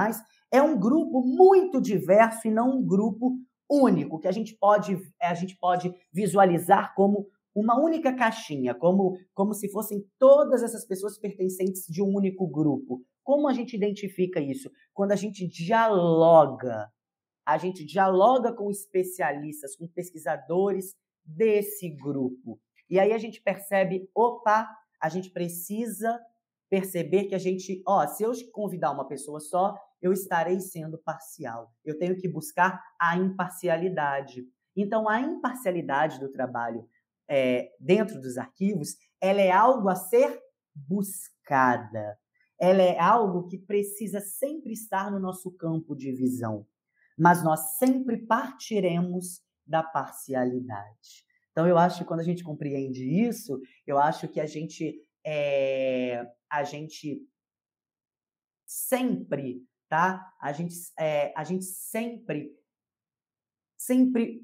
é um grupo muito diverso e não um grupo único, que a gente pode, a gente pode visualizar como uma única caixinha, como, como se fossem todas essas pessoas pertencentes de um único grupo. Como a gente identifica isso? Quando a gente dialoga, a gente dialoga com especialistas, com pesquisadores desse grupo. E aí a gente percebe, opa, a gente precisa perceber que a gente, ó, se eu convidar uma pessoa só, eu estarei sendo parcial. Eu tenho que buscar a imparcialidade. Então, a imparcialidade do trabalho é, dentro dos arquivos, ela é algo a ser buscada. Ela é algo que precisa sempre estar no nosso campo de visão. Mas nós sempre partiremos da parcialidade. Então, eu acho que quando a gente compreende isso, eu acho que a gente é, a gente sempre, tá? A gente, é, a gente sempre, sempre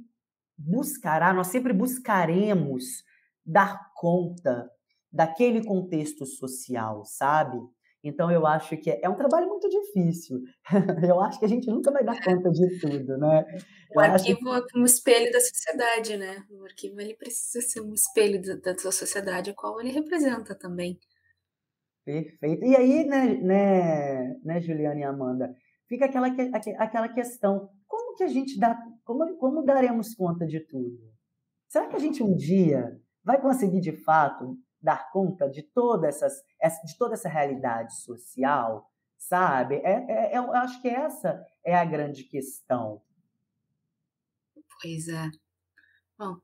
buscará, nós sempre buscaremos dar conta daquele contexto social, sabe? Então eu acho que é um trabalho muito difícil. eu acho que a gente nunca vai dar conta de tudo, né? O eu arquivo que... é um espelho da sociedade, né? O arquivo ele precisa ser um espelho da, da sua sociedade, a qual ele representa também. Perfeito. E aí, né, né, né, Juliana e Amanda, fica aquela, aquela questão: como que a gente dá, como, como daremos conta de tudo? Será que a gente um dia vai conseguir de fato dar conta de toda, essas, de toda essa realidade social, sabe? É, é, eu acho que essa é a grande questão. Pois é. Bom,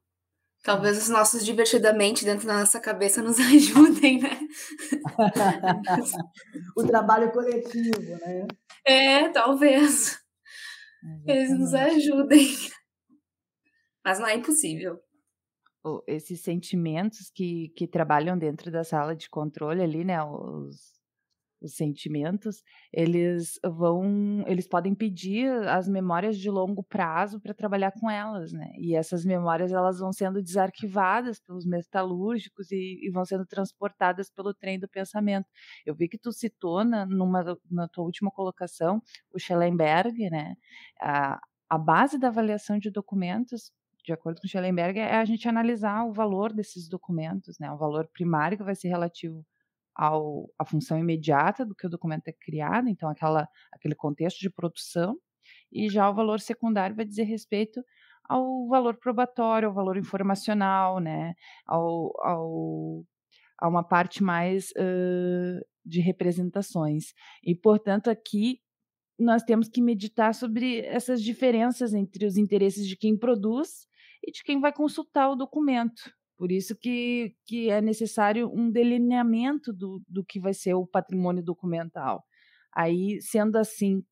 talvez os nossos divertidamente dentro da nossa cabeça nos ajudem, né? o trabalho coletivo, né? É, talvez. Eles nos ajudem. Mas não é impossível esses sentimentos que, que trabalham dentro da sala de controle ali, né, os, os sentimentos, eles vão, eles podem pedir as memórias de longo prazo para trabalhar com elas, né? E essas memórias elas vão sendo desarquivadas pelos metalúrgicos e, e vão sendo transportadas pelo trem do pensamento. Eu vi que tu citou na, numa, na tua última colocação o Schellenberg, né? A, a base da avaliação de documentos de acordo com Schellenberg, é a gente analisar o valor desses documentos, né? O valor primário que vai ser relativo ao, à função imediata do que o documento é criado, então aquela, aquele contexto de produção, e já o valor secundário vai dizer respeito ao valor probatório, ao valor informacional, né? Ao, ao, a uma parte mais uh, de representações. E, portanto, aqui nós temos que meditar sobre essas diferenças entre os interesses de quem produz e de quem vai consultar o documento. Por isso que, que é necessário um delineamento do, do que vai ser o patrimônio documental. Aí, sendo assim,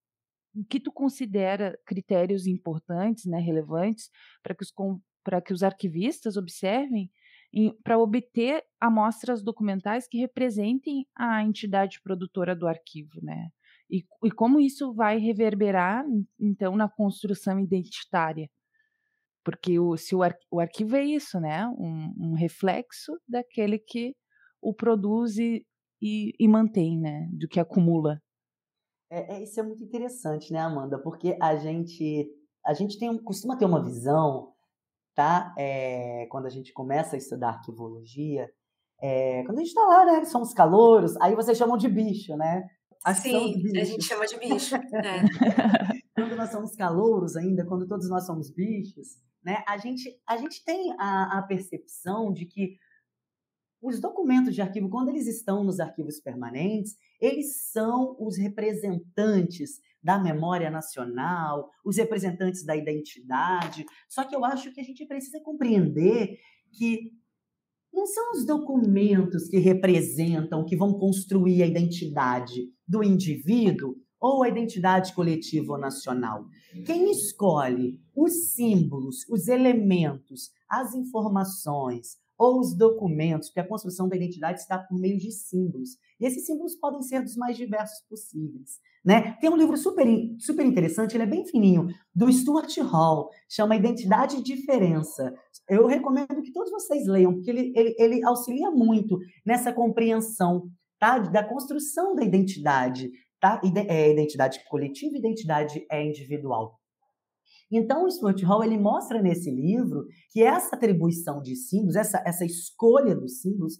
o que tu considera critérios importantes, né, relevantes, para que, os, que os arquivistas observem para obter amostras documentais que representem a entidade produtora do arquivo, né? E, e como isso vai reverberar, então, na construção identitária porque o, se o, ar, o arquivo é isso, né? Um, um, reflexo daquele que o produz e, e, e mantém, né? Do que acumula. É, é, isso é muito interessante, né, Amanda? Porque a gente, a gente tem, costuma ter uma visão, tá? É, quando a gente começa a estudar arquivologia, é, quando a gente está lá, né? Somos calouros, aí vocês chamam de bicho, né? Sim, a gente chama de bicho. É. quando nós somos calouros ainda, quando todos nós somos bichos, né, a, gente, a gente tem a, a percepção de que os documentos de arquivo, quando eles estão nos arquivos permanentes, eles são os representantes da memória nacional, os representantes da identidade. Só que eu acho que a gente precisa compreender que não são os documentos que representam, que vão construir a identidade do indivíduo ou a identidade coletiva ou nacional. Quem escolhe os símbolos, os elementos, as informações ou os documentos, porque a construção da identidade está por meio de símbolos. E esses símbolos podem ser dos mais diversos possíveis. Né? Tem um livro super, super interessante, ele é bem fininho, do Stuart Hall, chama Identidade e Diferença. Eu recomendo que todos vocês leiam, porque ele, ele, ele auxilia muito nessa compreensão tá? da construção da identidade, tá? É identidade coletiva identidade é individual. Então, o Stuart Hall ele mostra nesse livro que essa atribuição de símbolos, essa, essa escolha dos símbolos,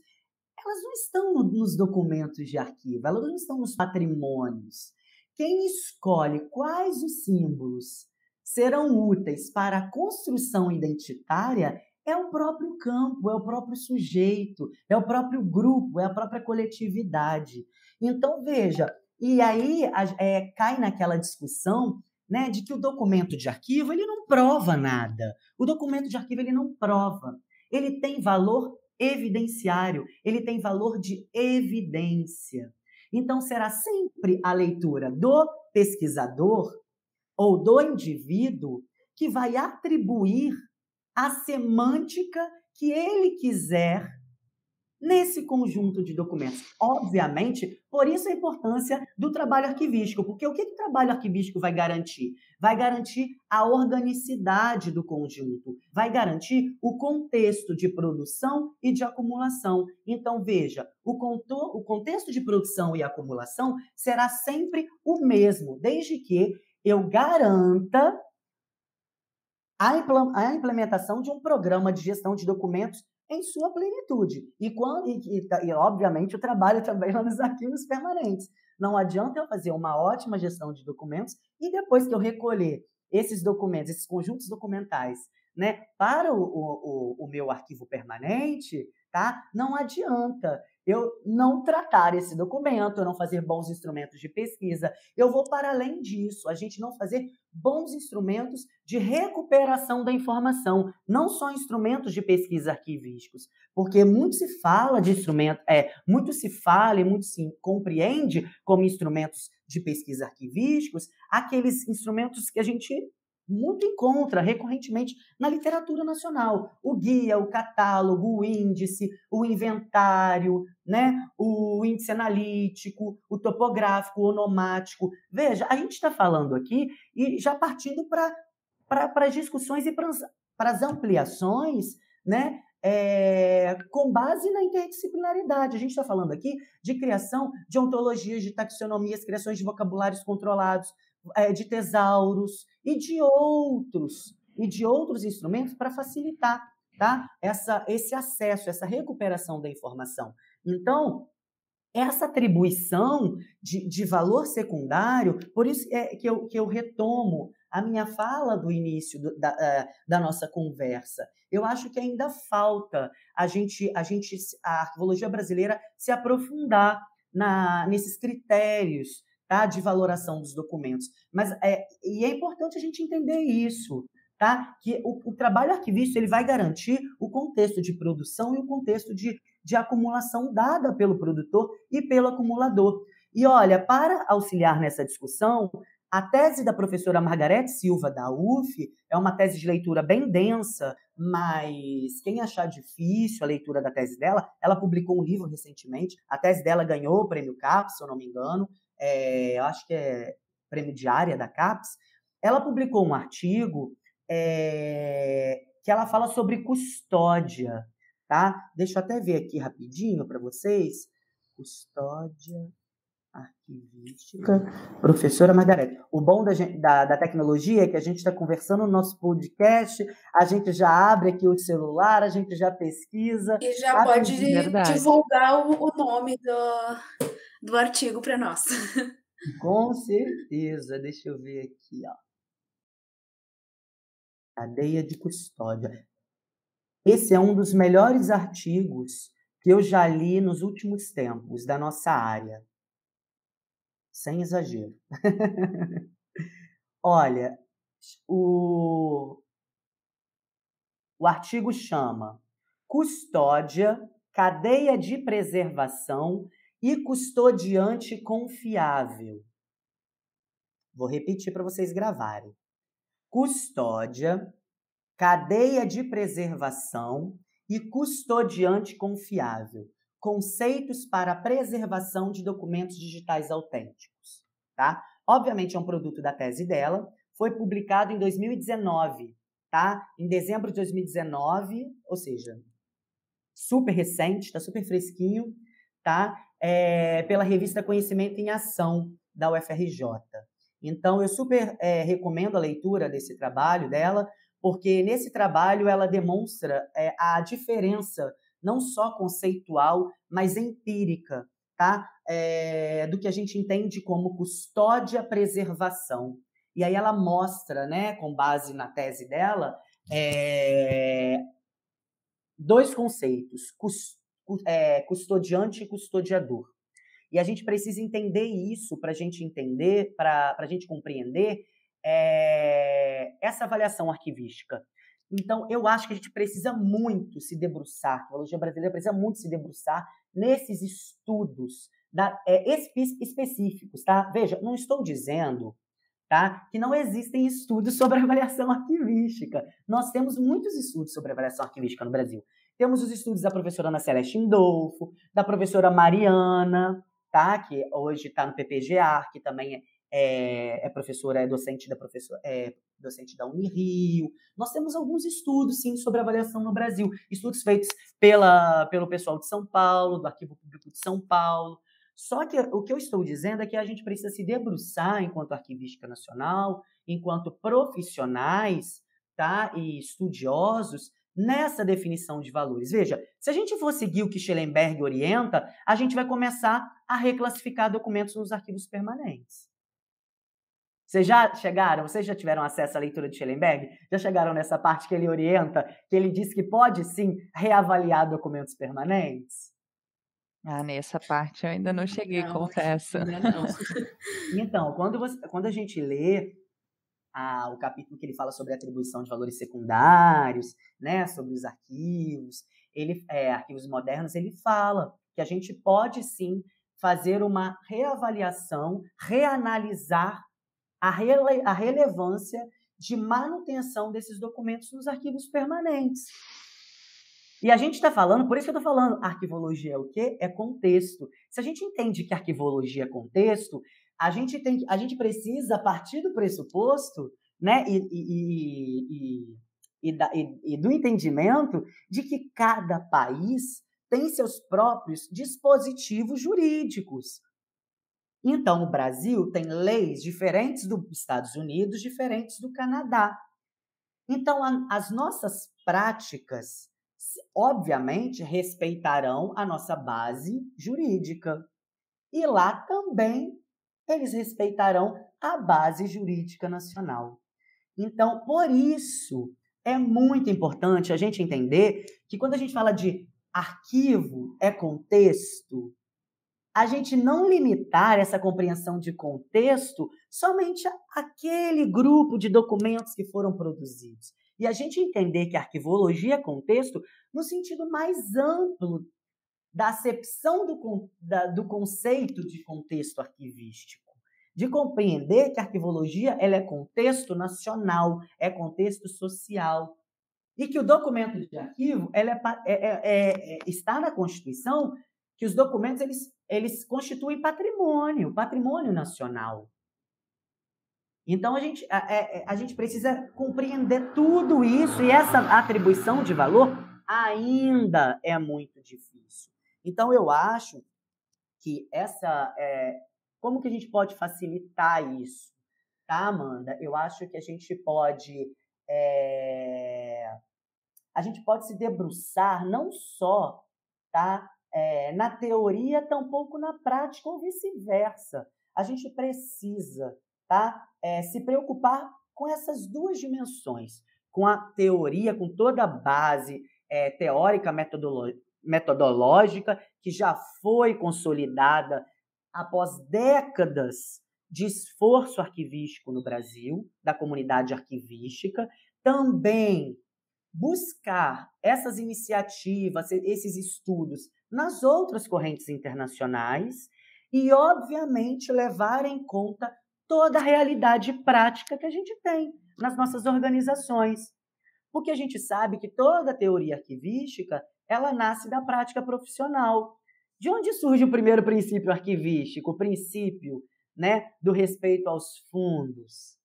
elas não estão no, nos documentos de arquivo, elas não estão nos patrimônios. Quem escolhe quais os símbolos serão úteis para a construção identitária é o próprio campo, é o próprio sujeito, é o próprio grupo, é a própria coletividade. Então, veja, e aí é, cai naquela discussão né, de que o documento de arquivo ele não prova nada. O documento de arquivo ele não prova. Ele tem valor evidenciário, ele tem valor de evidência. Então será sempre a leitura do pesquisador ou do indivíduo que vai atribuir a semântica que ele quiser nesse conjunto de documentos. Obviamente, por isso a importância do trabalho arquivístico, porque o que, que o trabalho arquivístico vai garantir? Vai garantir a organicidade do conjunto, vai garantir o contexto de produção e de acumulação. Então, veja, o, o contexto de produção e acumulação será sempre o mesmo, desde que eu garanta a implementação de um programa de gestão de documentos em sua plenitude. E, quando, e, e, e, obviamente, o trabalho também lá nos arquivos permanentes. Não adianta eu fazer uma ótima gestão de documentos e depois que eu recolher esses documentos, esses conjuntos documentais, né, para o, o, o meu arquivo permanente, tá? Não adianta eu não tratar esse documento, eu não fazer bons instrumentos de pesquisa. Eu vou para além disso, a gente não fazer bons instrumentos de recuperação da informação, não só instrumentos de pesquisa arquivísticos, porque muito se fala de instrumento, é, muito se fala e muito se compreende como instrumentos de pesquisa arquivísticos aqueles instrumentos que a gente muito encontra recorrentemente na literatura nacional. O guia, o catálogo, o índice, o inventário, né? o índice analítico, o topográfico, o onomático. Veja, a gente está falando aqui e já partindo para as discussões e para as ampliações né? É, com base na interdisciplinaridade. A gente está falando aqui de criação de ontologias, de taxonomias, criações de vocabulários controlados, de tesauros e de outros e de outros instrumentos para facilitar tá? essa, esse acesso, essa recuperação da informação. Então, essa atribuição de, de valor secundário, por isso é que eu, que eu retomo a minha fala do início do, da, uh, da nossa conversa. Eu acho que ainda falta a gente, a gente, a arqueologia brasileira se aprofundar na, nesses critérios tá? de valoração dos documentos. Mas é, e é importante a gente entender isso, tá? Que o, o trabalho arquivista ele vai garantir o contexto de produção e o contexto de, de acumulação dada pelo produtor e pelo acumulador. E olha, para auxiliar nessa discussão, a tese da professora Margarete Silva, da UF, é uma tese de leitura bem densa, mas quem achar difícil a leitura da tese dela, ela publicou um livro recentemente. A tese dela ganhou o prêmio CAPES, se eu não me engano, é, acho que é prêmio diária da CAPES, ela publicou um artigo é, que ela fala sobre custódia, tá? Deixa eu até ver aqui rapidinho para vocês. Custódia arquivística, professora Margarete. O bom da, da, da tecnologia é que a gente está conversando no nosso podcast, a gente já abre aqui o celular, a gente já pesquisa. E já pode divulgar o, o nome do, do artigo para nós. Com certeza. Deixa eu ver aqui, ó. Cadeia de custódia. Esse é um dos melhores artigos que eu já li nos últimos tempos da nossa área. Sem exagero. Olha, o, o artigo chama Custódia, cadeia de preservação e custodiante confiável. Vou repetir para vocês gravarem. Custódia, cadeia de preservação e custodiante confiável. Conceitos para a preservação de documentos digitais autênticos. Tá? Obviamente é um produto da tese dela, foi publicado em 2019, tá? Em dezembro de 2019, ou seja, super recente, está super fresquinho, tá? é, pela revista Conhecimento em Ação, da UFRJ. Então, eu super é, recomendo a leitura desse trabalho dela, porque nesse trabalho ela demonstra é, a diferença, não só conceitual, mas empírica, tá? É, do que a gente entende como custódia-preservação. E aí ela mostra, né, com base na tese dela, é, dois conceitos: é, custodiante e custodiador. E a gente precisa entender isso para a gente entender, para a gente compreender é, essa avaliação arquivística. Então, eu acho que a gente precisa muito se debruçar, a arqueologia brasileira precisa muito se debruçar nesses estudos da, é, espe específicos, tá? Veja, não estou dizendo tá, que não existem estudos sobre avaliação arquivística. Nós temos muitos estudos sobre avaliação arquivística no Brasil. Temos os estudos da professora Ana Celeste Indolfo, da professora Mariana, tá? que hoje está no PPGA, que também é, é, professora, é docente da professora, é docente da Unirio. Nós temos alguns estudos, sim, sobre avaliação no Brasil. Estudos feitos pela, pelo pessoal de São Paulo, do Arquivo Público de São Paulo. Só que o que eu estou dizendo é que a gente precisa se debruçar enquanto arquivística nacional, enquanto profissionais tá, e estudiosos, nessa definição de valores. Veja, se a gente for seguir o que Schellenberg orienta, a gente vai começar a reclassificar documentos nos arquivos permanentes. Vocês já chegaram? Vocês já tiveram acesso à leitura de Schellenberg? Já chegaram nessa parte que ele orienta, que ele diz que pode sim reavaliar documentos permanentes? Ah, nessa parte eu ainda não cheguei, Não, confesso. Ainda não. Então, quando, você- quando a gente lê a- o capítulo que ele fala sobre atribuição de valores secundários, né, sobre os arquivos, ele, é, arquivos modernos, ele fala que a gente pode sim fazer uma reavaliação, reanalisar a, rele- a relevância de manutenção desses documentos nos arquivos permanentes. E a gente está falando, por isso que eu estou falando, arquivologia é o quê? É contexto. Se a gente entende que arquivologia é contexto, a gente tem, a gente precisa partir do pressuposto, né, e, e, e, e- e- e do entendimento de que cada país tem seus próprios dispositivos jurídicos. Então, o Brasil tem leis diferentes dos Estados Unidos, diferentes do Canadá. Então, a- as nossas práticas, obviamente, respeitarão a nossa base jurídica. E lá também eles respeitarão a base jurídica nacional. Então, por isso, é muito importante a gente entender que quando a gente fala de arquivo é contexto, a gente não limitar essa compreensão de contexto somente aquele grupo de documentos que foram produzidos. E a gente entender que arquivologia é contexto no sentido mais amplo da acepção do, da- do conceito de contexto arquivístico. De compreender que a arquivologia ela é contexto nacional, é contexto social. E que o documento de arquivo ela é é- é- é- é- está na Constituição que os documentos eles, eles constituem patrimônio, patrimônio nacional. Então a gente, a, é- é- a gente precisa compreender tudo isso e essa atribuição de valor ainda é muito difícil. Então eu acho que essa é, como que a gente pode facilitar isso, tá, Amanda? Eu acho que a gente pode é, a gente pode se debruçar não só, tá, é, na teoria, tampouco na prática ou vice-versa. A gente precisa, tá, é, se preocupar com essas duas dimensões, com a teoria, com toda a base é, teórica, metodológica que já foi consolidada após décadas de esforço arquivístico no Brasil, da comunidade arquivística, também buscar essas iniciativas, esses estudos nas outras correntes internacionais e, obviamente, levar em conta toda a realidade prática que a gente tem nas nossas organizações. Porque a gente sabe que toda teoria arquivística, ela nasce da prática profissional. De onde surge o primeiro princípio arquivístico, o princípio né, do respeito aos fundos?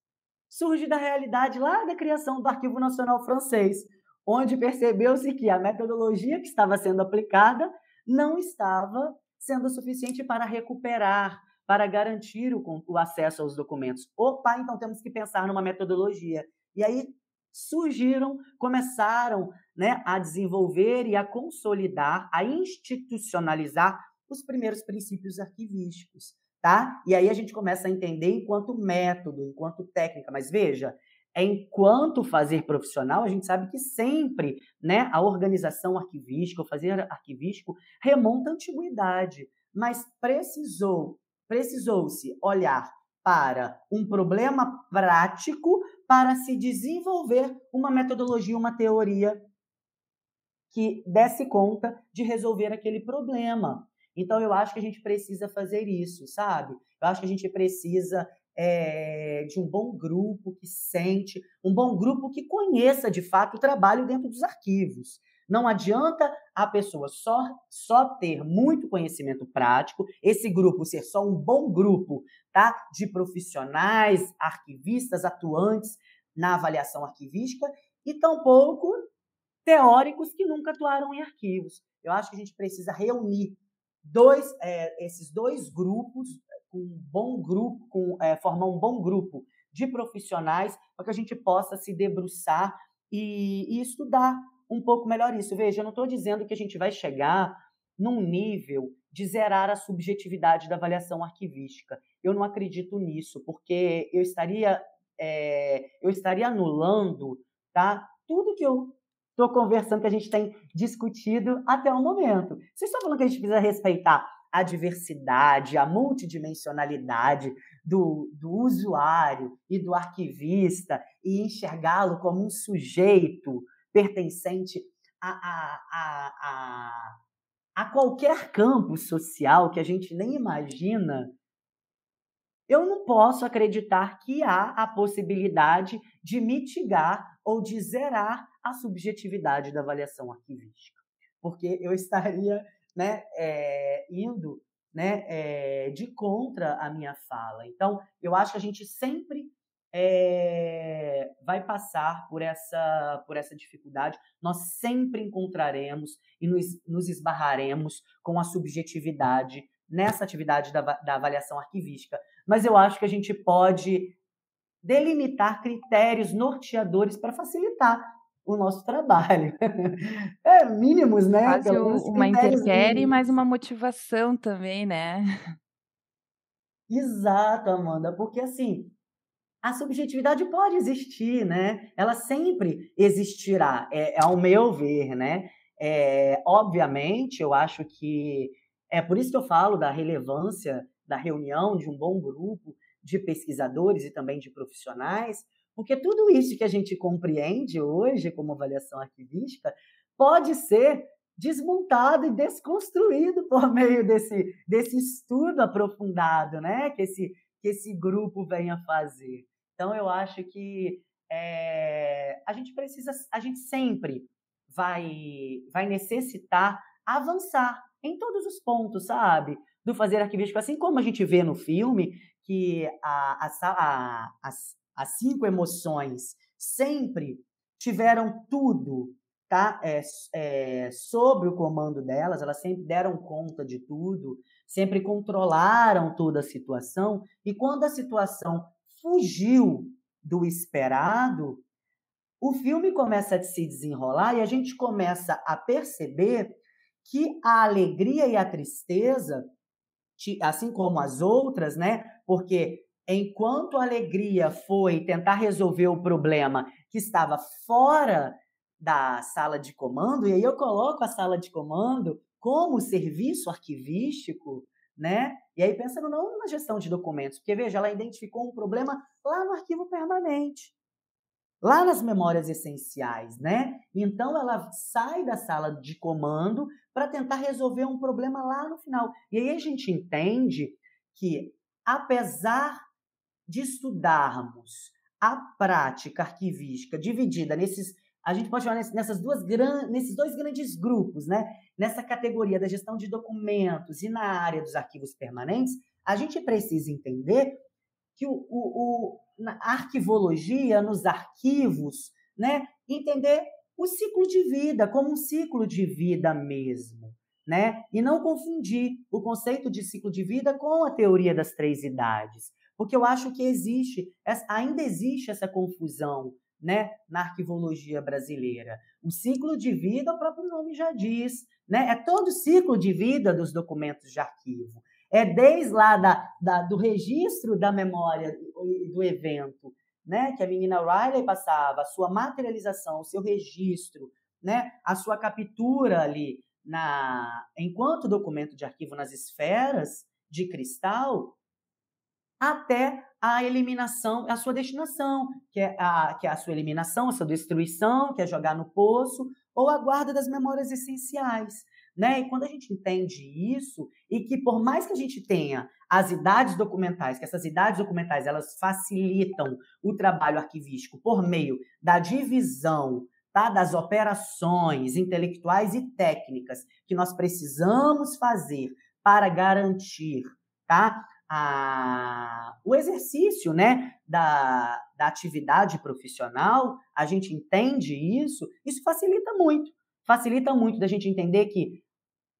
Surge da realidade lá da criação do Arquivo Nacional Francês, onde percebeu-se que a metodologia que estava sendo aplicada não estava sendo suficiente para recuperar, para garantir o, o acesso aos documentos. Opa, então temos que pensar numa metodologia. E aí surgiram, começaram né, a desenvolver e a consolidar, a institucionalizar os primeiros princípios arquivísticos. Tá? E aí a gente começa a entender enquanto método, enquanto técnica. Mas veja, enquanto fazer profissional, a gente sabe que sempre né, a organização arquivística, o fazer arquivístico, remonta à antiguidade. Mas precisou, precisou-se olhar para um problema prático para se desenvolver uma metodologia, uma teoria que desse conta de resolver aquele problema. Então, eu acho que a gente precisa fazer isso, sabe? Eu acho que a gente precisa é, de um bom grupo que sente, um bom grupo que conheça de fato o trabalho dentro dos arquivos. Não adianta a pessoa só, só ter muito conhecimento prático, esse grupo ser só um bom grupo tá? de profissionais, arquivistas atuantes na avaliação arquivística, e tampouco teóricos que nunca atuaram em arquivos. Eu acho que a gente precisa reunir dois, é, esses dois grupos, com um bom grupo, com, é, formar um bom grupo de profissionais para que a gente possa se debruçar e, e estudar um pouco melhor isso. Veja, eu não estou dizendo que a gente vai chegar num nível de zerar a subjetividade da avaliação arquivística. Eu não acredito nisso, porque eu estaria, é, eu estaria anulando tá, tudo que eu estou conversando, que a gente tem discutido até o momento. Vocês estão falando que a gente precisa respeitar a diversidade, a multidimensionalidade do, do usuário e do arquivista e enxergá-lo como um sujeito pertencente a, a, a, a, qualquer campo social que a gente nem imagina, eu não posso acreditar que há a possibilidade de mitigar ou de zerar a subjetividade da avaliação arquivística. Porque eu estaria né, é, indo né, é, de contra a minha fala. Então, eu acho que a gente sempre é, vai passar por essa, por essa dificuldade. Nós sempre encontraremos e nos, nos esbarraremos com a subjetividade nessa atividade da, da avaliação arquivística. Mas eu acho que a gente pode delimitar critérios norteadores para facilitar o nosso trabalho. É, mínimos, né? Quase uma interquere, mas uma motivação também, né? Exato, Amanda, porque assim, a subjetividade pode existir, né? Ela sempre existirá, é ao meu ver, né? É, obviamente, eu acho que é por isso que eu falo da relevância da reunião de um bom grupo de pesquisadores e também de profissionais, porque tudo isso que a gente compreende hoje como avaliação arquivística pode ser desmontado e desconstruído por meio desse, desse estudo aprofundado né? que, esse, que esse grupo venha fazer. Então, eu acho que é, a gente precisa, a gente sempre vai, vai necessitar avançar em todos os pontos, sabe? Do fazer arquivístico, assim como a gente vê no filme que a, a, a, as, as cinco emoções sempre tiveram tudo tá? É, é, sobre o comando delas, elas sempre deram conta de tudo, sempre controlaram toda a situação, e quando a situação fugiu do esperado, o filme começa a se desenrolar e a gente começa a perceber que a alegria e a tristeza, assim como as outras, né? Porque enquanto a alegria foi tentar resolver o problema que estava fora da sala de comando, e aí eu coloco a sala de comando como serviço arquivístico, né? E aí pensando não na gestão de documentos, porque veja, ela identificou um problema lá no arquivo permanente, lá nas memórias essenciais, né? Então ela sai da sala de comando para tentar resolver um problema lá no final. E aí a gente entende que apesar de estudarmos a prática arquivística dividida nesses a gente pode chamar nessas duas nesses dois grandes grupos, né? Nessa categoria da gestão de documentos e na área dos arquivos permanentes, a gente precisa entender que o, o, o a arquivologia nos arquivos, né? Entender o ciclo de vida como um ciclo de vida mesmo, né? E não confundir o conceito de ciclo de vida com a teoria das três idades, porque eu acho que existe, ainda existe essa confusão né, na arquivologia brasileira. O ciclo de vida, o próprio nome já diz, né? É todo o ciclo de vida dos documentos de arquivo. É desde lá da, da, do registro da memória do evento, né, que a menina Riley passava, a sua materialização, o seu registro, né, a sua captura ali na enquanto documento de arquivo nas esferas de cristal, até a eliminação, a sua destinação, que é a, que é a sua eliminação, a sua destruição, que é jogar no poço, ou a guarda das memórias essenciais. Né? E quando a gente entende isso, e que por mais que a gente tenha as idades documentais, que essas idades documentais elas facilitam o trabalho arquivístico por meio da divisão tá, das operações intelectuais e técnicas que nós precisamos fazer para garantir tá, a, o exercício né, da, da atividade profissional, a gente entende isso, isso facilita muito. Facilita muito da gente entender que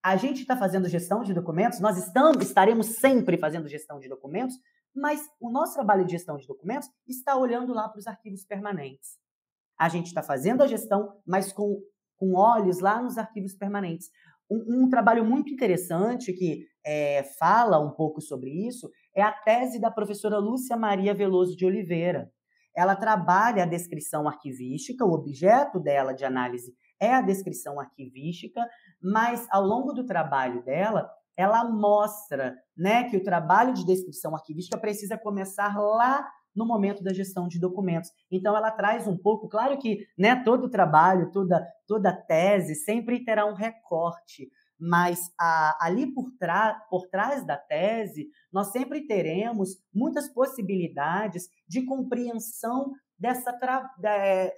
a gente está fazendo gestão de documentos, nós estamos, estaremos sempre fazendo gestão de documentos, mas o nosso trabalho de gestão de documentos está olhando lá para os arquivos permanentes. A gente está fazendo a gestão, mas com, com olhos lá nos arquivos permanentes. Um, um trabalho muito interessante que é, fala um pouco sobre isso é a tese da professora Lúcia Maria Veloso de Oliveira. Ela trabalha a descrição arquivística, o objeto dela de análise é a descrição arquivística, mas ao longo do trabalho dela, ela mostra né, que o trabalho de descrição arquivística precisa começar lá no momento da gestão de documentos. Então, ela traz um pouco, claro que né, todo trabalho, toda, toda tese sempre terá um recorte, mas a, ali por, por trás da tese, nós sempre teremos muitas possibilidades de compreensão dessa da,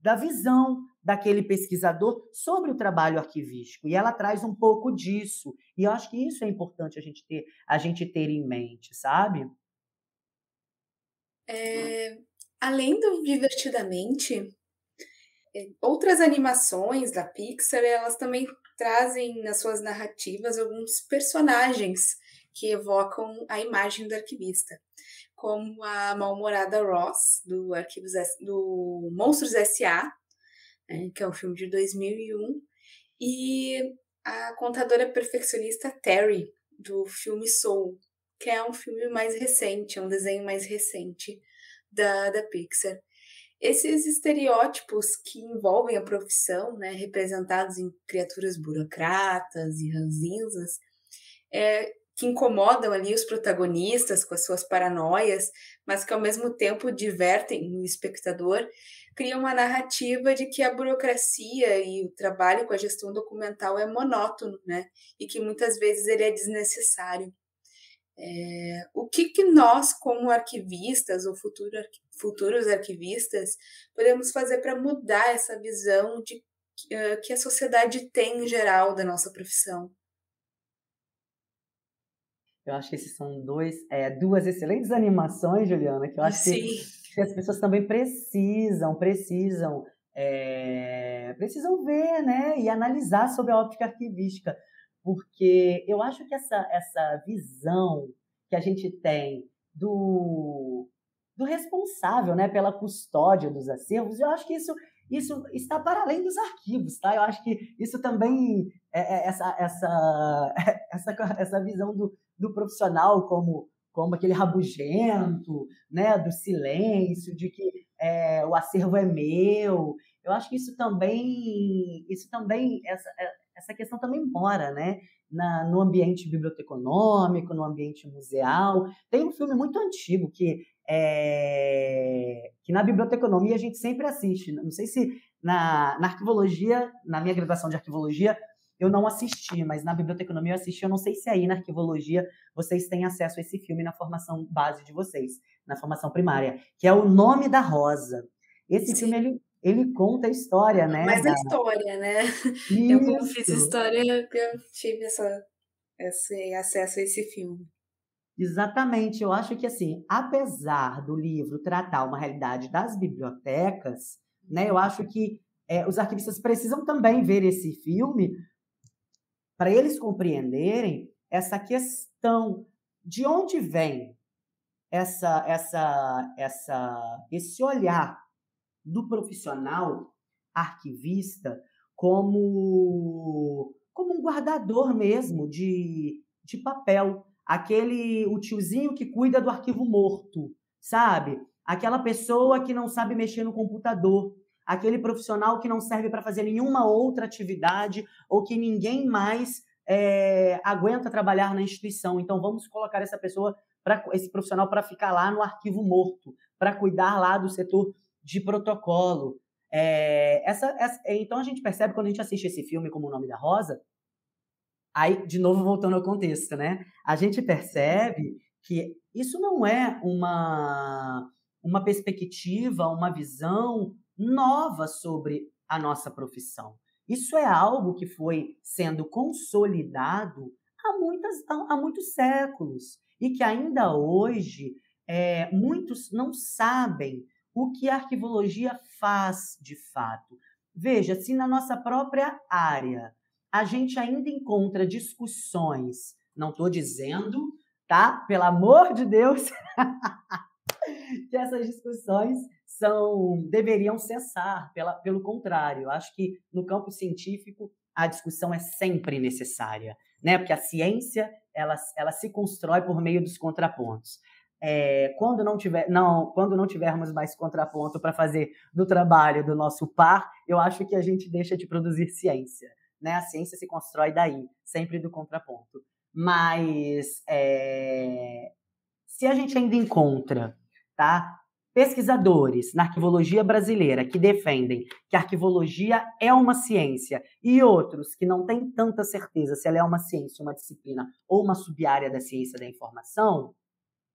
da visão daquele pesquisador sobre o trabalho arquivístico. E ela traz um pouco disso. E eu acho que isso é importante a gente ter, a gente ter em mente, sabe? É, além do Divertidamente, é, outras animações da Pixar, elas também trazem nas suas narrativas alguns personagens que evocam a imagem do arquivista, como a mal-humorada Ross, do, Arquivos, do Monstros S.A., né, que é um filme de 2001, e a contadora perfeccionista Terry, do filme Soul, que é um filme mais recente, é um desenho mais recente da, da Pixar. Esses estereótipos que envolvem a profissão, né, representados em criaturas burocratas e ranzinzas, é, que incomodam ali os protagonistas com as suas paranoias, mas que ao mesmo tempo divertem o espectador, criam uma narrativa de que a burocracia e o trabalho com a gestão documental é monótono, né? E que muitas vezes ele é desnecessário. É, o que, que nós, como arquivistas ou futuro, futuros arquivistas, podemos fazer para mudar essa visão de uh, que a sociedade tem em geral da nossa profissão? Eu acho que esses são dois, é, duas excelentes animações, Juliana, que eu acho que, que, as pessoas também precisam, precisam, é, precisam ver, né, e analisar sobre a óptica arquivística porque eu acho que essa, essa visão que a gente tem do, do responsável né, pela custódia dos acervos, eu acho que isso, isso está para além dos arquivos, tá? Eu acho que isso também, é, é essa, essa, essa, essa visão do, do profissional como, como aquele rabugento, né, do silêncio, de que é, o acervo é meu. Eu acho que isso também, isso também, essa, essa questão também mora, né? Na, no ambiente biblioteconômico, no ambiente museal. Tem um filme muito antigo que é, que na biblioteconomia a gente sempre assiste. Não sei se na, na arquivologia, na minha graduação de arquivologia, eu não assisti, mas na biblioteconomia eu assisti. Eu não sei se aí na arquivologia vocês têm acesso a esse filme na formação base de vocês, na formação primária, que é O Nome da Rosa. Esse Sim. filme ele ele conta a história, né? Mas a história, né? Isso. Eu, como fiz história, eu tive essa, esse acesso a esse filme. Exatamente. Eu acho que, assim, apesar do livro tratar uma realidade das bibliotecas, né, eu acho que é, os arquivistas precisam também ver esse filme para eles compreenderem essa questão de onde vem essa, essa, essa, esse olhar do profissional arquivista como, como um guardador mesmo de, de papel. Aquele, o tiozinho que cuida do arquivo morto, sabe? Aquela pessoa que não sabe mexer no computador, aquele profissional que não serve para fazer nenhuma outra atividade ou que ninguém mais é, aguenta trabalhar na instituição. Então vamos colocar essa pessoa, pra, esse profissional para ficar lá no arquivo morto, para cuidar lá do setor de protocolo. É, essa, essa, então a gente percebe quando a gente assiste esse filme como O Nome da Rosa, aí, de novo, voltando ao contexto, né? A gente percebe que isso não é uma, uma perspectiva, uma visão nova sobre a nossa profissão. Isso é algo que foi sendo consolidado há, muitas, há, há muitos séculos e que ainda hoje é, muitos não sabem o que a arquivologia faz de fato. Veja, se na nossa própria área a gente ainda encontra discussões, não estou dizendo, tá? Pelo amor de Deus, que essas discussões são deveriam cessar. Pela, pelo contrário, acho que no campo científico a discussão é sempre necessária, né? Porque a ciência ela, ela se constrói por meio dos contrapontos. É, quando, não tiver, não, quando não tivermos mais contraponto para fazer do trabalho do nosso par, eu acho que a gente deixa de produzir ciência. Né? A ciência se constrói daí, sempre do contraponto. Mas é, se a gente ainda encontra tá, pesquisadores na arquivologia brasileira que defendem que a arquivologia é uma ciência e outros que não têm tanta certeza se ela é uma ciência, uma disciplina ou uma subárea da ciência da informação,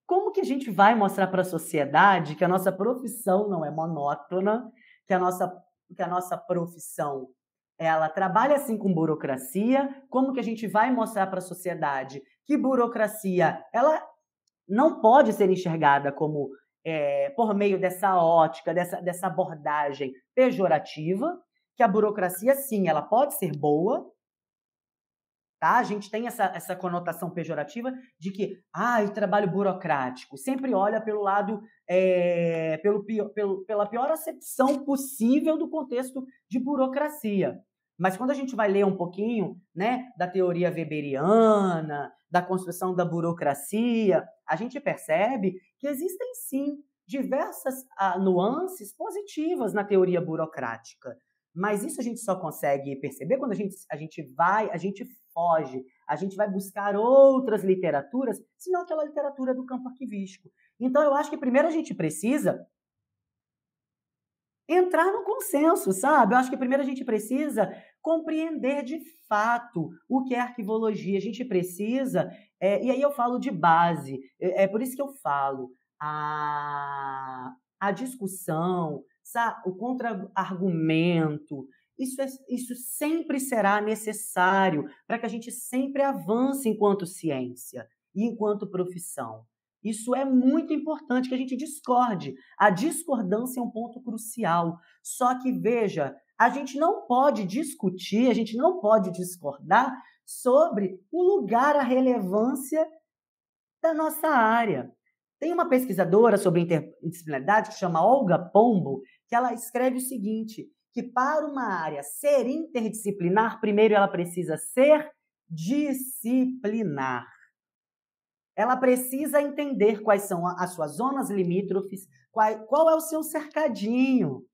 como que a gente vai mostrar para a sociedade que a nossa profissão não é monótona, que a nossa, que a nossa profissão ela trabalha assim com burocracia? Como que a gente vai mostrar para a sociedade que burocracia ela não pode ser enxergada como é, por meio dessa ótica, dessa, dessa abordagem pejorativa, que a burocracia, sim, ela pode ser boa, tá? A gente tem essa, essa conotação pejorativa de que, ah, o trabalho burocrático, sempre olha pelo lado, é, pelo, pelo, pela pior acepção possível do contexto de burocracia. Mas quando a gente vai ler um pouquinho né, da teoria weberiana, da construção da burocracia, a gente percebe que existem sim diversas ah, nuances positivas na teoria burocrática. Mas isso a gente só consegue perceber quando a gente, a gente vai, a gente foge, a gente vai buscar outras literaturas, senão aquela literatura do campo arquivístico. Então eu acho que primeiro a gente precisa entrar no consenso, sabe? Eu acho que primeiro a gente precisa compreender de fato o que é arquivologia. A gente precisa, é, e aí eu falo de base, é, é por isso que eu falo, a, a discussão, sabe? o contra-argumento, isso, é, isso sempre será necessário para que a gente sempre avance enquanto ciência e enquanto profissão. Isso é muito importante que a gente discorde. A discordância é um ponto crucial. Só que, veja, a gente não pode discutir, a gente não pode discordar sobre o lugar, a relevância da nossa área. Tem uma pesquisadora sobre interdisciplinaridade que chama Olga Pombo, que ela escreve o seguinte: que para uma área ser interdisciplinar, primeiro ela precisa ser disciplinar ela precisa entender quais são as suas zonas limítrofes, qual, qual é o seu cercadinho.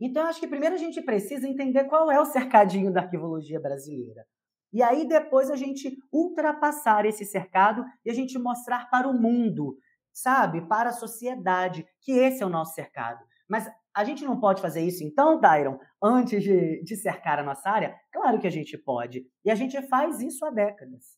Então, acho que primeiro a gente precisa entender qual é o cercadinho da arquivologia brasileira. E aí depois a gente ultrapassar esse cercado e a gente mostrar para o mundo, sabe, para a sociedade, que esse é o nosso cercado. Mas a gente não pode fazer isso então, Dairon, antes de, de cercar a nossa área? Claro que a gente pode. E a gente faz isso há décadas.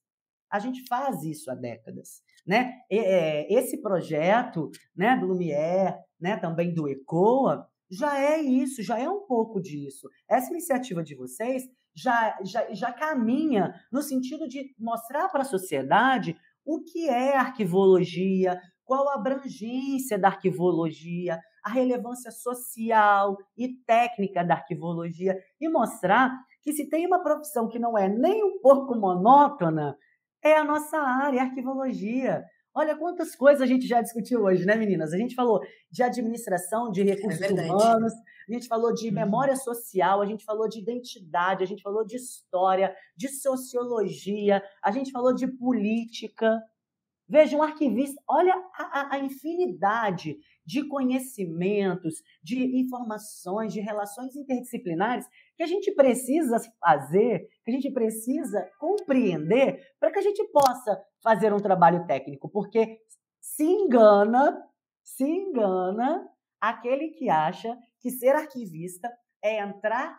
A gente faz isso há décadas. Né? É, esse projeto né, do Lumière, né, também do ECOA, já é isso, já é um pouco disso. Essa iniciativa de vocês já, já, já caminha no sentido de mostrar para a sociedade o que é arquivologia, qual a abrangência da arquivologia, a relevância social e técnica da arquivologia e mostrar que se tem uma profissão que não é nem um pouco monótona, é a nossa área, a arquivologia. Olha quantas coisas a gente já discutiu hoje, né, meninas? A gente falou de administração, de é recursos é humanos, a gente falou de uhum. memória social, a gente falou de identidade, a gente falou de história, de sociologia, a gente falou de política. Veja, um arquivista, olha a, a, infinidade de conhecimentos, de informações, de relações interdisciplinares que a gente precisa fazer, que a gente precisa compreender para que a gente possa fazer um trabalho técnico, porque se engana, se engana aquele que acha que ser arquivista é entrar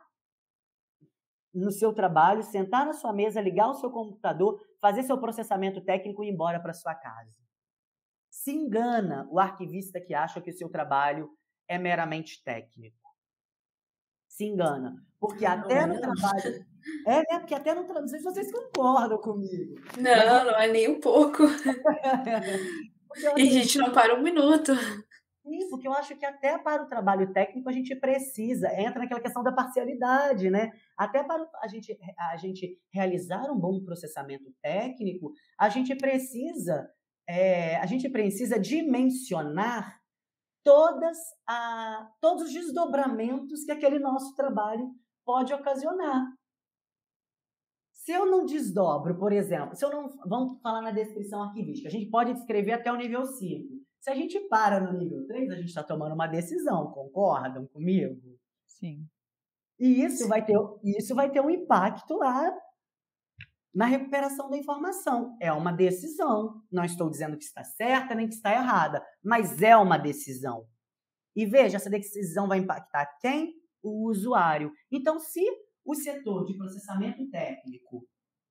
no seu trabalho, sentar na sua mesa, ligar o seu computador, fazer seu processamento técnico e ir embora para sua casa. Se engana o arquivista que acha que o seu trabalho é meramente técnico. Se engana. Porque até no trabalho. É, né? Porque até no trabalho. Não sei se vocês concordam comigo. Não, não é nem um pouco. e a gente não para um minuto. Sim, porque eu acho que até para o trabalho técnico a gente precisa, entra naquela questão da parcialidade, né? Até para a gente, a gente realizar um bom processamento técnico, a gente precisa, é, a gente precisa dimensionar todas a, todos os desdobramentos que aquele nosso trabalho pode ocasionar. Se eu não desdobro, por exemplo, se eu não. Vamos falar na descrição arquivística. A gente pode descrever até o nível 5. Se a gente para no nível 3, a gente está tomando uma decisão, concordam comigo? Sim. E isso vai ter, isso vai ter um impacto lá na recuperação da informação. É uma decisão. Não estou dizendo que está certa nem que está errada, mas é uma decisão. E veja, essa decisão vai impactar quem? O usuário. Então, se o setor de processamento técnico,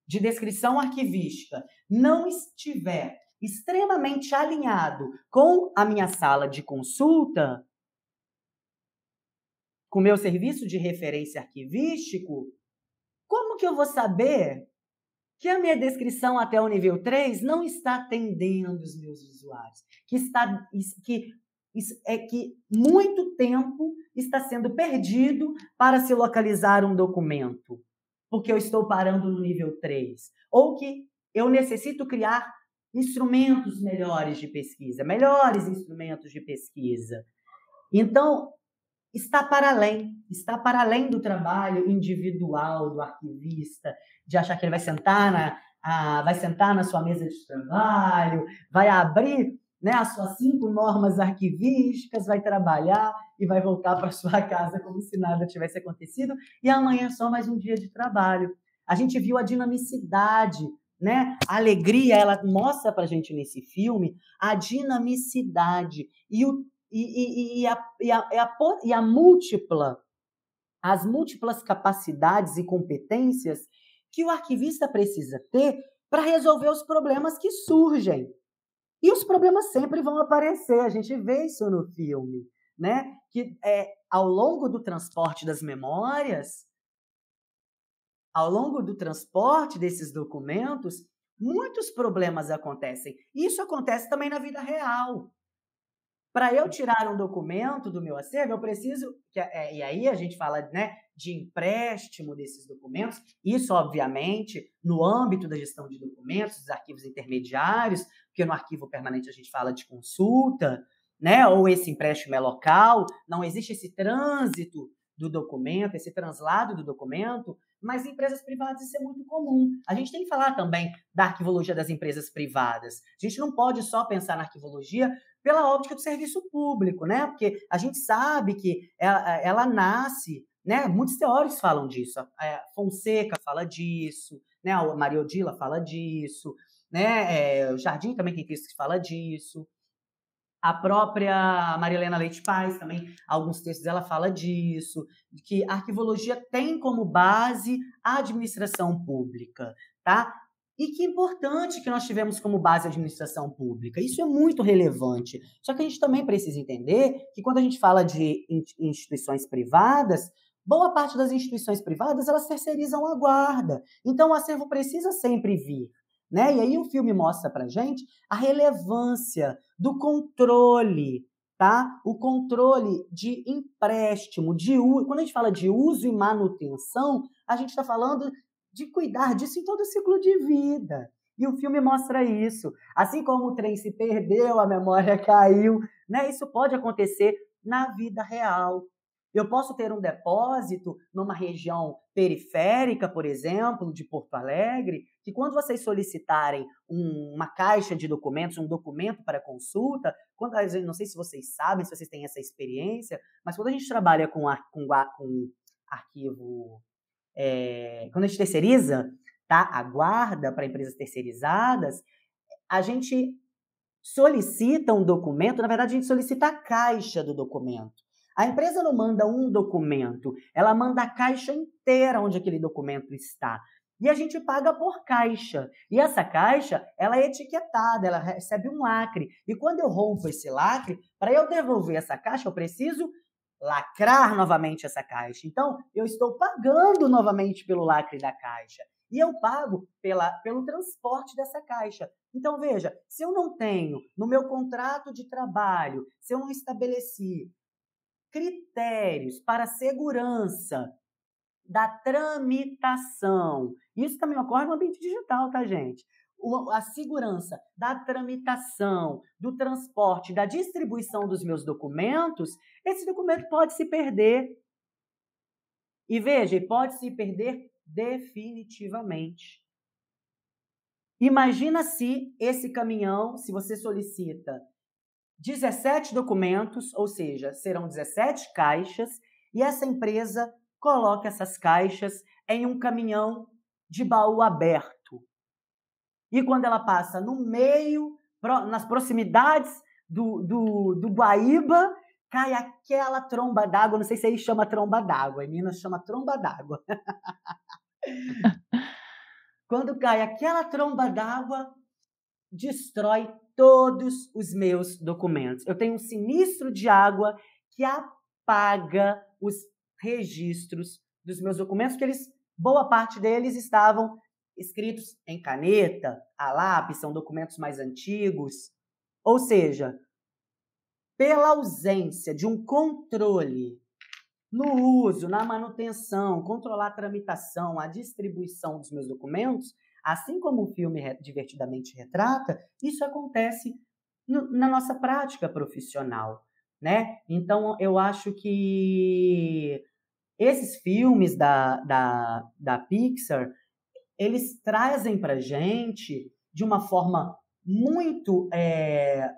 de descrição arquivística, não estiver extremamente alinhado com a minha sala de consulta, com o meu serviço de referência arquivístico, como que eu vou saber que a minha descrição até o nível 3 não está atendendo os meus usuários? Que está que é que muito tempo está sendo perdido para se localizar um documento, porque eu estou parando no nível 3, ou que eu necessito criar instrumentos melhores de pesquisa, melhores instrumentos de pesquisa. Então, está para além, está para além do trabalho individual do arquivista, de achar que ele vai sentar na, a, vai sentar na sua mesa de trabalho, vai abrir né, as suas cinco normas arquivísticas, vai trabalhar e vai voltar para sua casa como se nada tivesse acontecido, e amanhã é só mais um dia de trabalho. A gente viu a dinamicidade, né? A alegria, ela mostra para a gente nesse filme a dinamicidade e, o, e, e, e, a, e, a, e, a, e a múltipla, as múltiplas capacidades e competências que o arquivista precisa ter para resolver os problemas que surgem. E os problemas sempre vão aparecer, a gente vê isso no filme, né? Que é, ao longo do transporte das memórias, ao longo do transporte desses documentos, muitos problemas acontecem. Isso acontece também na vida real. Para eu tirar um documento do meu acervo, eu preciso. É, e aí a gente fala né, de empréstimo desses documentos. Isso, obviamente, no âmbito da gestão de documentos, dos arquivos intermediários, porque no arquivo permanente a gente fala de consulta, né? Ou esse empréstimo é local, não existe esse trânsito do documento, esse translado do documento, mas em empresas privadas isso é muito comum. A gente tem que falar também da arquivologia das empresas privadas. A gente não pode só pensar na arquivologia pela óptica do serviço público, né? Porque a gente sabe que ela, ela nasce né? Muitos teóricos falam disso. A Fonseca fala disso, né? A Maria Odila fala disso, né? É, o Jardim também tem textos que fala disso. A própria Maria Helena Leite Paz também, alguns textos ela fala disso, que a arquivologia tem como base a administração pública, tá? E que importante que nós tivemos como base a administração pública. Isso é muito relevante. Só que a gente também precisa entender que quando a gente fala de instituições privadas, Boa parte das instituições privadas, elas terceirizam a guarda. Então, o acervo precisa sempre vir. Né? E aí o filme mostra para gente a relevância do controle, tá? O controle de empréstimo, de. Quando a gente fala de uso e manutenção, a gente está falando de cuidar disso em todo o ciclo de vida. E o filme mostra isso. Assim como o trem se perdeu, a memória caiu, né? Isso pode acontecer na vida real. Eu posso ter um depósito numa região periférica, por exemplo, de Porto Alegre, que quando vocês solicitarem um, uma caixa de documentos, um documento para consulta, quando, não sei se vocês sabem, se vocês têm essa experiência, mas quando a gente trabalha com, com, com arquivo, é, quando a gente terceiriza, tá, a guarda para empresas terceirizadas, a gente solicita um documento, na verdade a gente solicita a caixa do documento. A empresa não manda um documento, ela manda a caixa inteira onde aquele documento está. E a gente paga por caixa. E essa caixa, ela é etiquetada, ela recebe um lacre. E quando eu rompo esse lacre, para eu devolver essa caixa, eu preciso lacrar novamente essa caixa. Então, eu estou pagando novamente pelo lacre da caixa. E eu pago pela, pelo transporte dessa caixa. Então, veja, se eu não tenho no meu contrato de trabalho, se eu não estabeleci critérios para segurança da tramitação. Isso também ocorre no ambiente digital, tá, gente? A segurança da tramitação, do transporte, da distribuição dos meus documentos, esse documento pode se perder. E veja, pode se perder definitivamente. Imagina se esse caminhão, se você solicita 17 documentos, ou seja, serão 17 caixas, e essa empresa coloca essas caixas em um caminhão de baú aberto. E quando ela passa no meio, nas proximidades do, do, do Guaíba, cai aquela tromba d'água. Não sei se aí chama tromba d'água, em Minas chama tromba d'água. quando cai aquela tromba d'água, destrói todos os meus documentos. Eu tenho um sinistro de água que apaga os registros dos meus documentos, que eles, boa parte deles estavam escritos em caneta, a lápis, são documentos mais antigos. Ou seja, pela ausência de um controle no uso, na manutenção, controlar a tramitação, a distribuição dos meus documentos, assim como o filme divertidamente retrata, isso acontece no, na nossa prática profissional, né? Então, eu acho que esses filmes da, da, da Pixar, eles trazem para gente de uma forma muito é,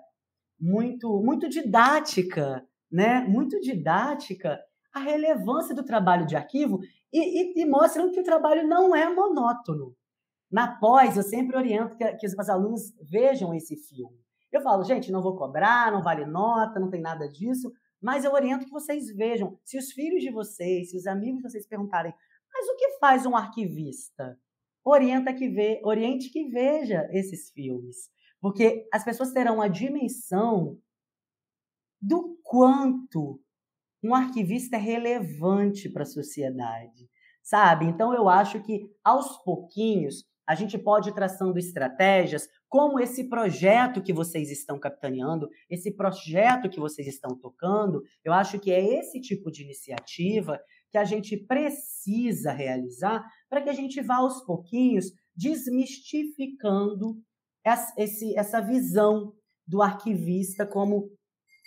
muito muito didática, né? Muito didática a relevância do trabalho de arquivo e, e, e mostram que o trabalho não é monótono. Na pós, eu sempre oriento que, que os meus alunos vejam esse filme. Eu falo, gente, não vou cobrar, não vale nota, não tem nada disso, mas eu oriento que vocês vejam. Se os filhos de vocês, se os amigos de vocês perguntarem, mas o que faz um arquivista? Orienta que vê, oriente que veja esses filmes. Porque as pessoas terão a dimensão do quanto um arquivista é relevante para a sociedade, sabe? Então eu acho que aos pouquinhos a gente pode ir traçando estratégias como esse projeto que vocês estão capitaneando, esse projeto que vocês estão tocando. Eu acho que é esse tipo de iniciativa que a gente precisa realizar para que a gente vá aos pouquinhos desmistificando essa visão do arquivista como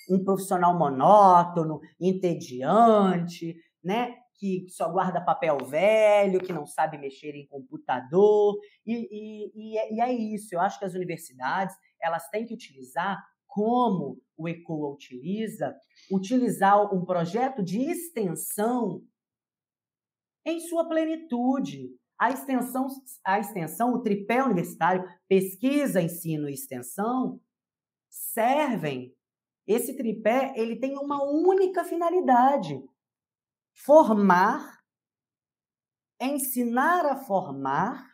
um profissional monótono, entediante, né? que só guarda papel velho, que não sabe mexer em computador. E, e, e, é, é isso. Eu acho que as universidades elas têm que utilizar como o ECOA utiliza, utilizar um projeto de extensão em sua plenitude. A extensão, a extensão, o tripé universitário, pesquisa, ensino e extensão, servem. Esse tripé ele tem uma única finalidade: formar, ensinar a formar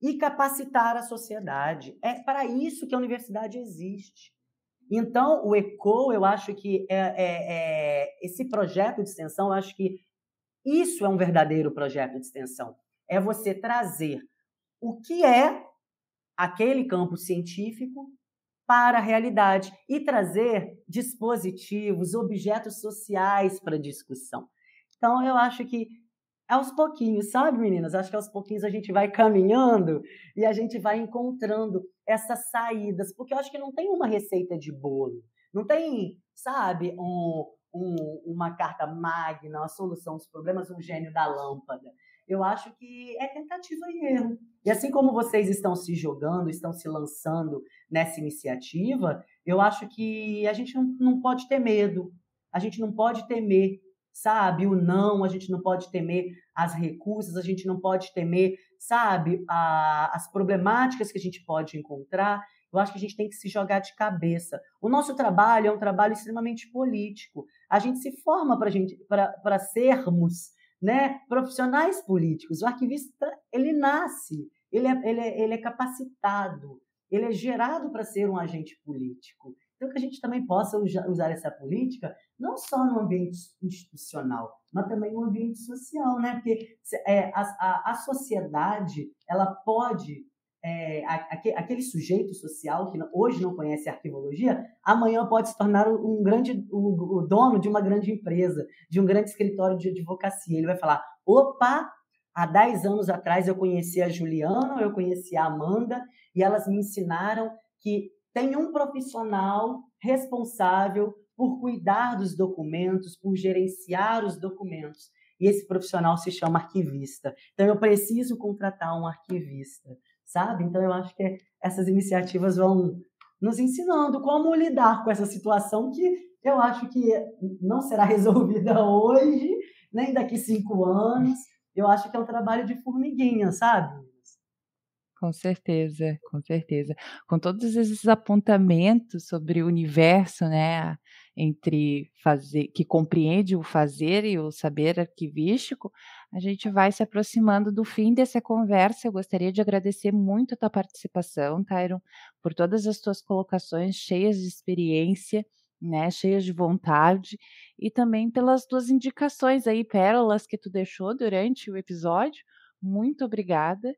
e capacitar a sociedade. É para isso que a universidade existe. Então, o ECO, eu acho que é, é, é, esse projeto de extensão, eu acho que isso é um verdadeiro projeto de extensão. É você trazer o que é aquele campo científico para a realidade e trazer dispositivos, objetos sociais para discussão. Então, eu acho que aos pouquinhos, sabe, meninas? Acho que aos pouquinhos a gente vai caminhando e a gente vai encontrando essas saídas, porque eu acho que não tem uma receita de bolo, não tem, sabe, um, um, uma carta magna, uma solução dos problemas, um gênio da lâmpada eu acho que é tentativa e erro. E assim como vocês estão se jogando, estão se lançando nessa iniciativa, eu acho que a gente não, não pode ter medo, a gente não pode temer, sabe, o não, a gente não pode temer as recusas, a gente não pode temer, sabe, a, as problemáticas que a gente pode encontrar. Eu acho que a gente tem que se jogar de cabeça. O nosso trabalho é um trabalho extremamente político. A gente se forma para sermos né, profissionais políticos. O arquivista, ele nasce, ele é, ele é, ele é capacitado, ele é gerado para ser um agente político. Então, que a gente também possa usar essa política não só no ambiente institucional, mas também no ambiente social, né? Porque é, a, a, a sociedade ela pode é, aquele sujeito social que hoje não conhece arquivologia, amanhã pode se tornar um grande o, o dono de uma grande empresa, de um grande escritório de advocacia. Ele vai falar: opa, há 10 anos atrás eu conheci a Juliana, eu conheci a Amanda, e elas me ensinaram que tem um profissional responsável por cuidar dos documentos, por gerenciar os documentos. e esse profissional se chama arquivista. Então eu preciso contratar um arquivista, sabe? Então eu acho que essas iniciativas vão nos ensinando como lidar com essa situação que eu acho que não será resolvida hoje, nem daqui cinco anos. Eu acho que é um trabalho de formiguinha, sabe? Com certeza, com certeza. Com todos esses apontamentos sobre o universo, né, entre fazer, que compreende o fazer e o saber arquivístico, a gente vai se aproximando do fim dessa conversa. Eu gostaria de agradecer muito a tua participação, Tyron, por todas as tuas colocações cheias de experiência né, cheias de vontade, e também pelas tuas indicações aí, pérolas que tu deixou durante o episódio. Muito obrigada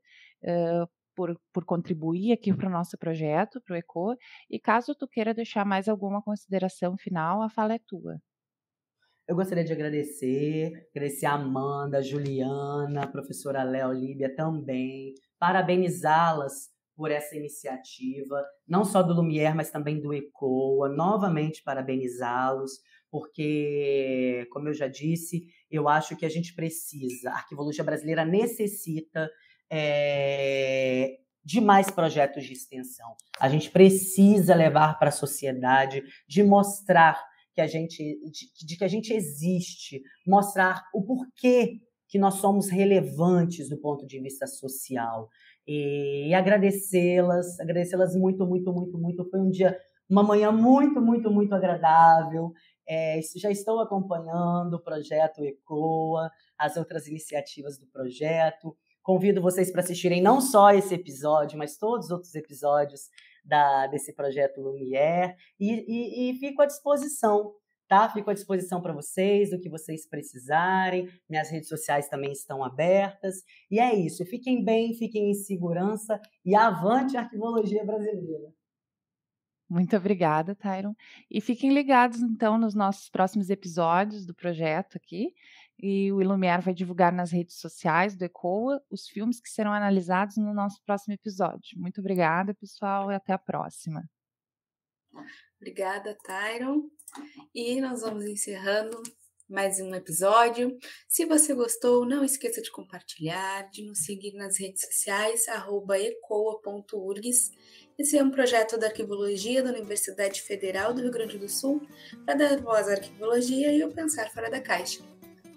uh, por, por contribuir aqui para o nosso projeto, para o ECO. E caso tu queira deixar mais alguma consideração final, a fala é tua. Eu gostaria de agradecer, agradecer a Amanda, a Juliana, a professora Léo Líbia também, parabenizá-las por essa iniciativa, não só do Lumière, mas também do ECOA. Novamente, parabenizá-los, porque, como eu já disse, eu acho que a gente precisa, a arquivologia brasileira necessita é, de mais projetos de extensão. A gente precisa levar para a sociedade, de mostrar que a gente, de, de que a gente existe, mostrar o porquê que nós somos relevantes do ponto de vista social e agradecê-las, agradecê-las muito, muito, muito, muito. Foi um dia, uma manhã muito, muito, muito agradável. É, já estou acompanhando o projeto ECOA, as outras iniciativas do projeto. Convido vocês para assistirem não só esse episódio, mas todos os outros episódios da, desse projeto Lumière e, e, e fico à disposição tá? Fico à disposição para vocês, do que vocês precisarem. Minhas redes sociais também estão abertas. E é isso. Fiquem bem, fiquem em segurança e avante a arquivologia brasileira. Muito obrigada, Tyron. E fiquem ligados, então, nos nossos próximos episódios do projeto aqui. E o Ilumiar vai divulgar nas redes sociais do ECOA os filmes que serão analisados no nosso próximo episódio. Muito obrigada, pessoal, e até a próxima. Obrigada, Tyron. E nós vamos encerrando mais um episódio. Se você gostou, não esqueça de compartilhar, de nos seguir nas redes sociais, ecoa.urgs. Esse é um projeto da Arquivologia da Universidade Federal do Rio Grande do Sul para dar voz à arquivologia e o pensar fora da caixa.